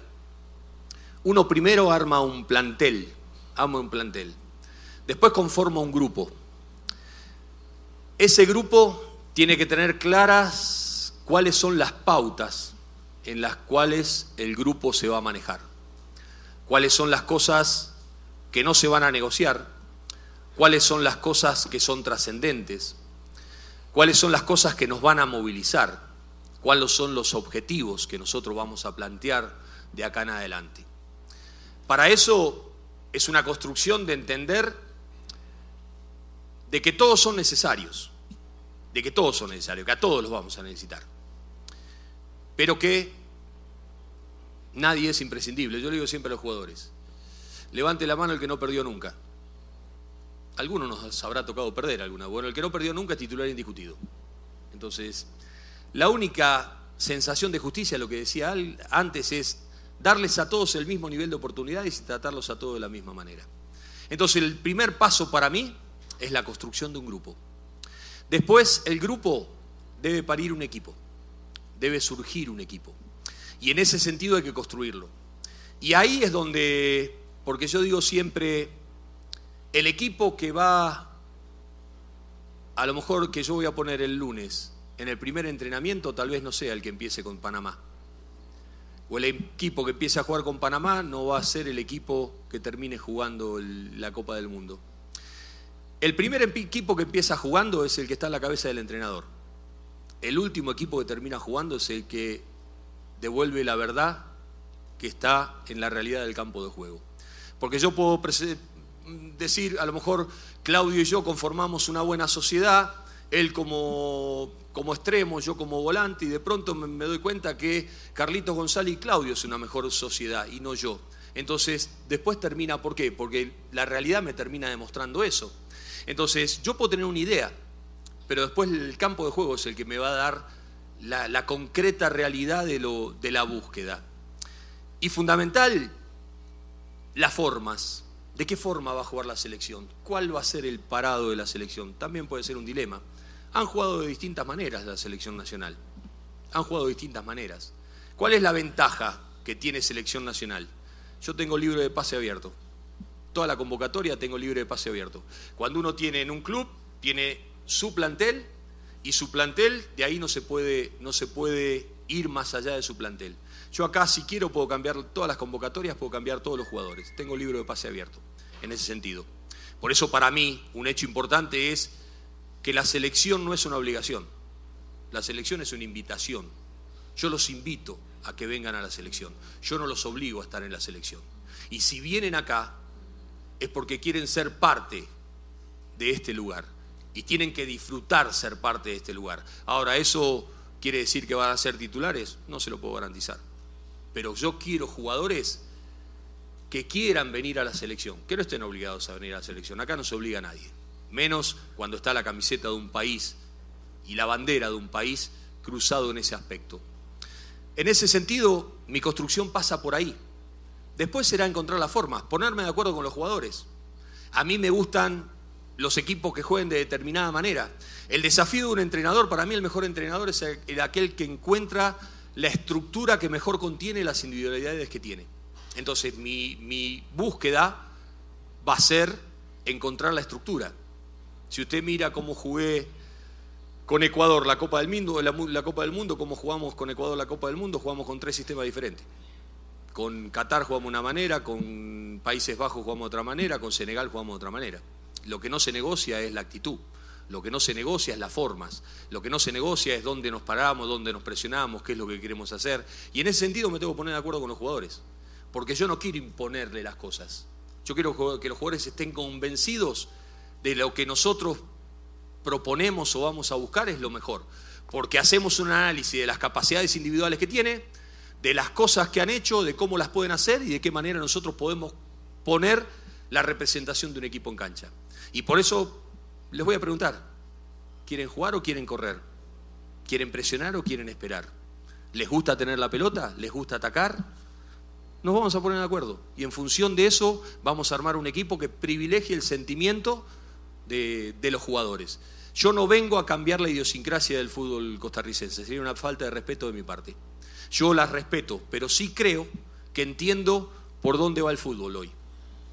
uno primero arma un plantel, arma un plantel. Después conforma un grupo. Ese grupo tiene que tener claras cuáles son las pautas en las cuales el grupo se va a manejar. Cuáles son las cosas que no se van a negociar. Cuáles son las cosas que son trascendentes. Cuáles son las cosas que nos van a movilizar. Cuáles son los objetivos que nosotros vamos a plantear de acá en adelante. Para eso es una construcción de entender de que todos son necesarios, de que todos son necesarios, que a todos los vamos a necesitar, pero que nadie es imprescindible. Yo le digo siempre a los jugadores, levante la mano el que no perdió nunca. Algunos nos habrá tocado perder alguna. Bueno, el que no perdió nunca es titular indiscutido. Entonces, la única sensación de justicia, lo que decía antes, es darles a todos el mismo nivel de oportunidades y tratarlos a todos de la misma manera. Entonces el primer paso para mí es la construcción de un grupo. Después el grupo debe parir un equipo, debe surgir un equipo. Y en ese sentido hay que construirlo. Y ahí es donde, porque yo digo siempre, el equipo que va, a lo mejor que yo voy a poner el lunes en el primer entrenamiento, tal vez no sea el que empiece con Panamá o el equipo que empiece a jugar con Panamá no va a ser el equipo que termine jugando la Copa del Mundo. El primer equipo que empieza jugando es el que está en la cabeza del entrenador. El último equipo que termina jugando es el que devuelve la verdad que está en la realidad del campo de juego. Porque yo puedo decir, a lo mejor Claudio y yo conformamos una buena sociedad, él como como extremo, yo como volante, y de pronto me, doy cuenta que Carlitos González y Claudio es una mejor sociedad y no yo. Entonces, después termina, ¿por qué? Porque la realidad me termina demostrando eso. Entonces, yo puedo tener una idea, pero después el campo de juego es el que me va a dar la, concreta realidad de, lo, de la búsqueda. Y fundamental, las formas. ¿De qué forma va a jugar la selección? ¿Cuál va a ser el parado de la selección? También puede ser un dilema. Han jugado de distintas maneras la selección nacional. Han jugado de distintas maneras. ¿Cuál es la ventaja que tiene selección nacional? Yo tengo libre de pase abierto. Toda la convocatoria tengo libre de pase abierto. Cuando uno tiene en un club, tiene su plantel y su plantel, de ahí no se puede, no se puede ir más allá de su plantel. Yo acá, si quiero, puedo cambiar todas las convocatorias, puedo cambiar todos los jugadores. Tengo libro de pase abierto en ese sentido. Por eso, para mí, un hecho importante es que la selección no es una obligación, la selección es una invitación. Yo los invito a que vengan a la selección, yo no los obligo a estar en la selección. Y si vienen acá es porque quieren ser parte de este lugar y tienen que disfrutar ser parte de este lugar. Ahora, ¿eso quiere decir que van a ser titulares? No se lo puedo garantizar. Pero yo quiero jugadores que quieran venir a la selección, que no estén obligados a venir a la selección. Acá no se obliga a nadie menos cuando está la camiseta de un país y la bandera de un país cruzado en ese aspecto. En ese sentido, mi construcción pasa por ahí. Después será encontrar la forma, ponerme de acuerdo con los jugadores. A mí me gustan los equipos que jueguen de determinada manera. El desafío de un entrenador, para mí el mejor entrenador es aquel que encuentra la estructura que mejor contiene las individualidades que tiene. Entonces mi, mi búsqueda va a ser encontrar la estructura. Si usted mira cómo jugué con Ecuador la Copa del Mundo, la, Copa del Mundo, cómo jugamos con Ecuador la Copa del Mundo, jugamos con tres sistemas diferentes. Con Qatar jugamos de una manera, con Países Bajos jugamos de otra manera, con Senegal jugamos de otra manera. Lo que no se negocia es la actitud. Lo que no se negocia es las formas. Lo que no se negocia es dónde nos paramos, dónde nos presionamos, qué es lo que queremos hacer. Y en ese sentido me tengo que poner de acuerdo con los jugadores. Porque yo no quiero imponerle las cosas. Yo quiero que los jugadores estén convencidos de lo que nosotros proponemos o vamos a buscar es lo mejor. Porque hacemos un análisis de las capacidades individuales que tiene, de las cosas que han hecho, de cómo las pueden hacer y de qué manera nosotros podemos poner la representación de un equipo en cancha. Y por eso les voy a preguntar, ¿quieren jugar o quieren correr? ¿Quieren presionar o quieren esperar? ¿Les gusta tener la pelota? ¿Les gusta atacar? Nos vamos a poner de acuerdo. Y en función de eso vamos a armar un equipo que privilegie el sentimiento de, los jugadores. Yo no vengo a cambiar la idiosincrasia del fútbol costarricense, sería una falta de respeto de mi parte. Yo las respeto, pero sí creo que entiendo por dónde va el fútbol hoy.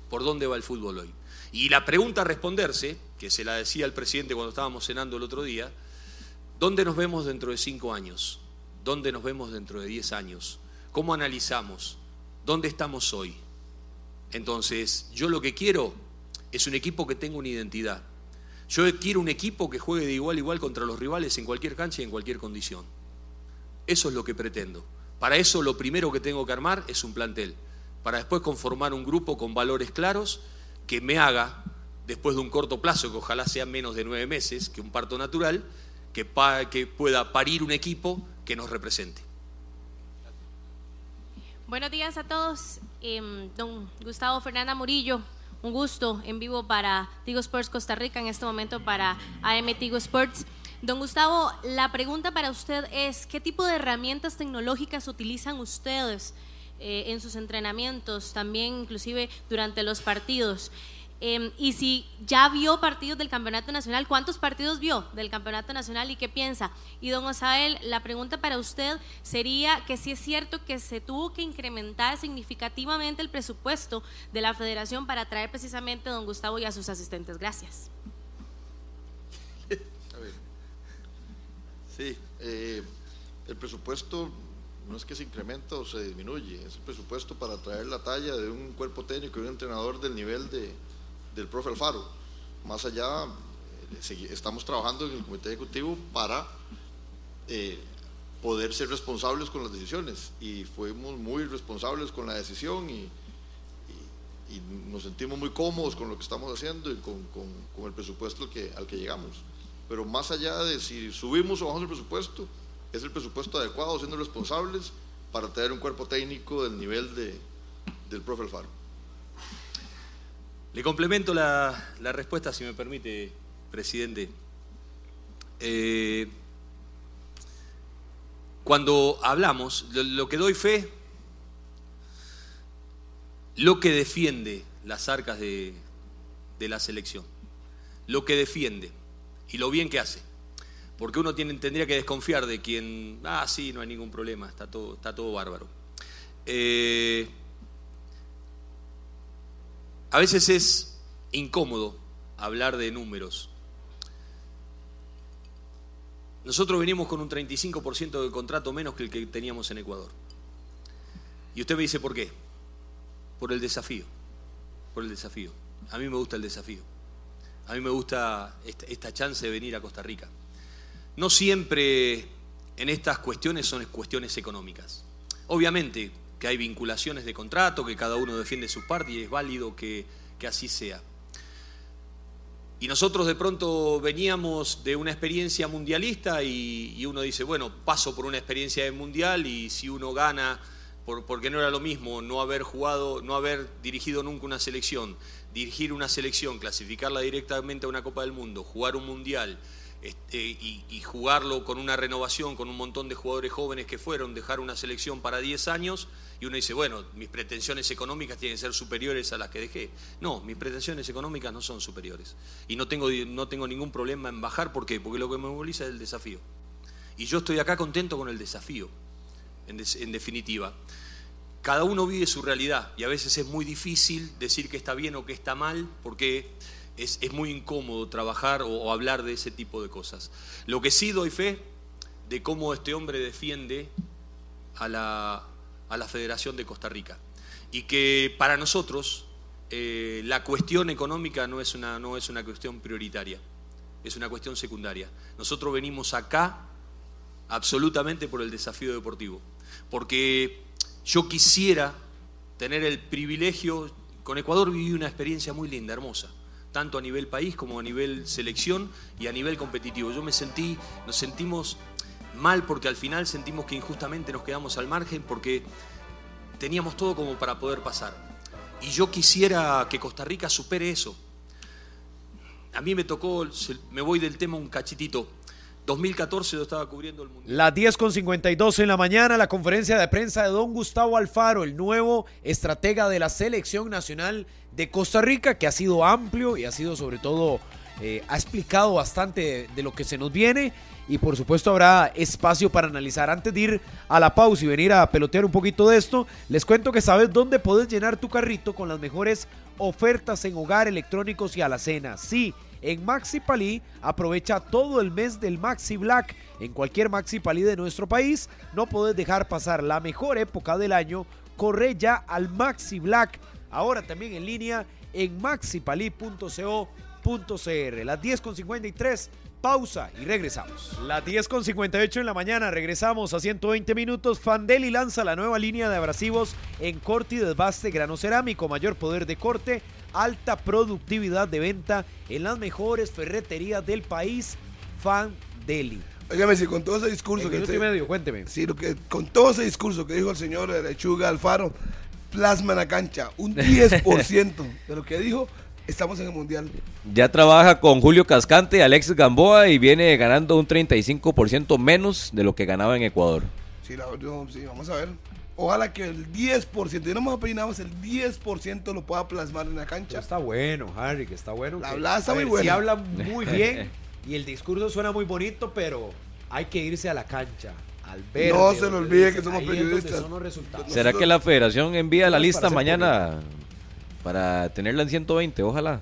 Por dónde va el fútbol hoy. Y la pregunta a responderse, que se la decía el presidente cuando estábamos cenando el otro día, ¿dónde nos vemos dentro de cinco años? ¿Dónde nos vemos dentro de diez años? ¿Cómo analizamos? ¿Dónde estamos hoy? Entonces, yo lo que quiero es un equipo que tenga una identidad. Yo quiero un equipo que juegue de igual a igual contra los rivales en cualquier cancha y en cualquier condición. Eso es lo que pretendo. Para eso lo primero que tengo que armar es un plantel. Para después conformar un grupo con valores claros que me haga, después de un corto plazo, que ojalá sea menos de nueve meses, que un parto natural, que, pueda parir un equipo que nos represente. Buenos días a todos. Em, don Gustavo Fernanda Murillo, un gusto en vivo para Tigo Sports Costa Rica, en este momento para AM Tigo Sports. Don Gustavo, la pregunta para usted es, ¿qué tipo de herramientas tecnológicas utilizan ustedes eh, en sus entrenamientos, también inclusive durante los partidos. Em, y si ya vio partidos del Campeonato Nacional, ¿cuántos partidos vio del Campeonato Nacional y qué piensa? Y don Osael, la pregunta para usted sería que si es cierto que se tuvo que incrementar significativamente el presupuesto de la federación para traer precisamente a don Gustavo y a sus asistentes. Gracias. *laughs* Sí, eh, el presupuesto no es que se incrementa o se disminuye, es el presupuesto para traer la talla de un cuerpo técnico y un entrenador del nivel de, del profe Alfaro. Más allá, eh, estamos trabajando en el comité ejecutivo para eh, poder ser responsables con las decisiones y fuimos muy responsables con la decisión y, nos sentimos muy cómodos con lo que estamos haciendo y con, con, el presupuesto que, al que llegamos. Pero más allá de si subimos o bajamos el presupuesto, es el presupuesto adecuado, siendo responsables para tener un cuerpo técnico del nivel de, del profe Alfaro. Le complemento la, respuesta, si me permite, presidente. Eh, cuando hablamos, lo, que doy fe, lo que defiende las arcas de, de la selección, lo que defiende y lo bien que hace. Porque uno tendría que desconfiar de quien, ah, sí, no hay ningún problema, está todo, está todo bárbaro. Eh, a veces es incómodo hablar de números. Nosotros venimos con un 35% de contrato menos que el que teníamos en Ecuador. Y usted me dice, ¿por qué? Por el desafío. Por el desafío. A mí me gusta el desafío. A mí me gusta esta chance de venir a Costa Rica. No siempre en estas cuestiones son cuestiones económicas. Obviamente que hay vinculaciones de contrato, que cada uno defiende su parte y es válido que, así sea. Y nosotros de pronto veníamos de una experiencia mundialista y, uno dice, bueno, paso por una experiencia de mundial y si uno gana, porque no era lo mismo no haber jugado, no haber dirigido nunca una selección, dirigir una selección, clasificarla directamente a una Copa del Mundo, jugar un mundial, este, y, jugarlo con una renovación, con un montón de jugadores jóvenes que fueron, dejar una selección para 10 años y uno dice, bueno, mis pretensiones económicas tienen que ser superiores a las que dejé. No, mis pretensiones económicas no son superiores. Y no tengo, no tengo ningún problema en bajar, ¿por qué? Porque lo que me moviliza es el desafío. Y yo estoy acá contento con el desafío, en, en definitiva. Cada uno vive su realidad y a veces es muy difícil decir que está bien o que está mal, porque es, muy incómodo trabajar o, hablar de ese tipo de cosas. Lo que sí doy fe de cómo este hombre defiende a la, a la Federación de Costa Rica. Y que para nosotros eh, la cuestión económica no es, una, no es una cuestión prioritaria, es una cuestión secundaria. Nosotros venimos acá absolutamente por el desafío deportivo, porque yo quisiera tener el privilegio, con Ecuador viví una experiencia muy linda, hermosa, tanto a nivel país como a nivel selección y a nivel competitivo. Yo me sentí, nos sentimos mal porque al final sentimos que injustamente nos quedamos al margen porque teníamos todo como para poder pasar. Y yo quisiera que Costa Rica supere eso. A mí me tocó, me voy del tema un cachitito. 2014 yo estaba cubriendo el Mundial. Las 10 con 52 en la mañana, la conferencia de prensa de don Gustavo Alfaro, el nuevo estratega de la selección nacional de Costa Rica, que ha sido amplio y ha sido sobre todo, eh, ha explicado bastante de, lo que se nos viene y por supuesto habrá espacio para analizar. Antes de ir a la pausa y venir a pelotear un poquito de esto, les cuento que sabes dónde puedes llenar tu carrito con las mejores ofertas en hogar, electrónicos y alacena. Sí en Maxi Palí. Aprovecha todo el mes del Maxi Black en cualquier Maxi Palí de nuestro país. No podés dejar pasar la mejor época del año. Corre ya al Maxi Black. Ahora también en línea en maxipalí.co.cr. Las 10.53 pausa y regresamos. Las 10 con 58 en la mañana, regresamos a 120 minutos. Fandeli lanza la nueva línea de abrasivos en corte y desbaste grano cerámico, mayor poder de corte, alta productividad de venta en las mejores ferreterías del país, Fan Deli. Óigame, si con todo ese discurso que usted, medio, cuénteme. Sí, lo que, con todo ese discurso que dijo el señor Lechuga Alfaro, plasma en la cancha un 10% de lo que dijo, estamos en el Mundial. Ya trabaja con Julio Cascante, Alex Gamboa y viene ganando un 35% menos de lo que ganaba en Ecuador. Sí, sí, vamos a ver. Ojalá que el 10%, yo no me opinamos, el 10% lo pueda plasmar en la cancha. está bueno, Harry, que está bueno. La habla está muy buena. Sí habla muy *laughs* bien y el discurso suena muy bonito, pero hay que irse a la cancha. Al verde, no se lo olvide que somos periodistas. ¿Será que la federación envía la lista mañana para tenerla en 120? Ojalá.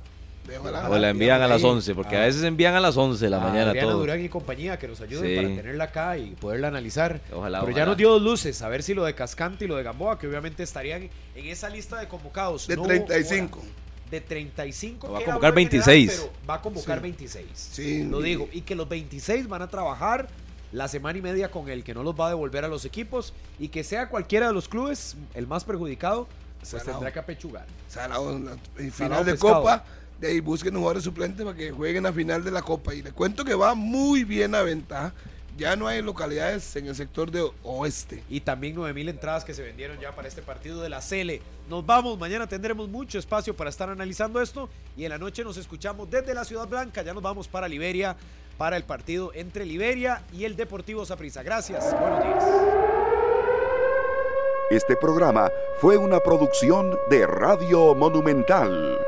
o la envían a las 11, porque a ah. veces envían a las 11 de la mañana todo. Durán y compañía que nos ayuden para tenerla acá y poderla analizar. Ojalá, Pero ya nos dio dos luces, a ver si lo de Cascante y lo de Gamboa, que obviamente estarían en esa lista de convocados. De 35. de 35. Va a convocar 26. pero va a convocar 26. Sí. Lo digo. Y que los 26 van a trabajar la semana y media con el que no los va a devolver a los equipos y que sea cualquiera de los clubes el más perjudicado, pues tendrá que apechugar. en final de Copa, de ahí busquen jugadores suplentes para que jueguen a final de la Copa. Y le cuento que va muy bien a ventaja. Ya no hay localidades en el sector de oeste. Y también 9000 entradas que se vendieron ya para este partido de la Cele. Nos vamos, mañana tendremos mucho espacio para estar analizando esto. Y en la noche nos escuchamos desde la Ciudad Blanca. Ya nos vamos para Liberia, para el partido entre Liberia y el Deportivo Saprissa. Gracias, buenos días. Este programa fue una producción de Radio Monumental.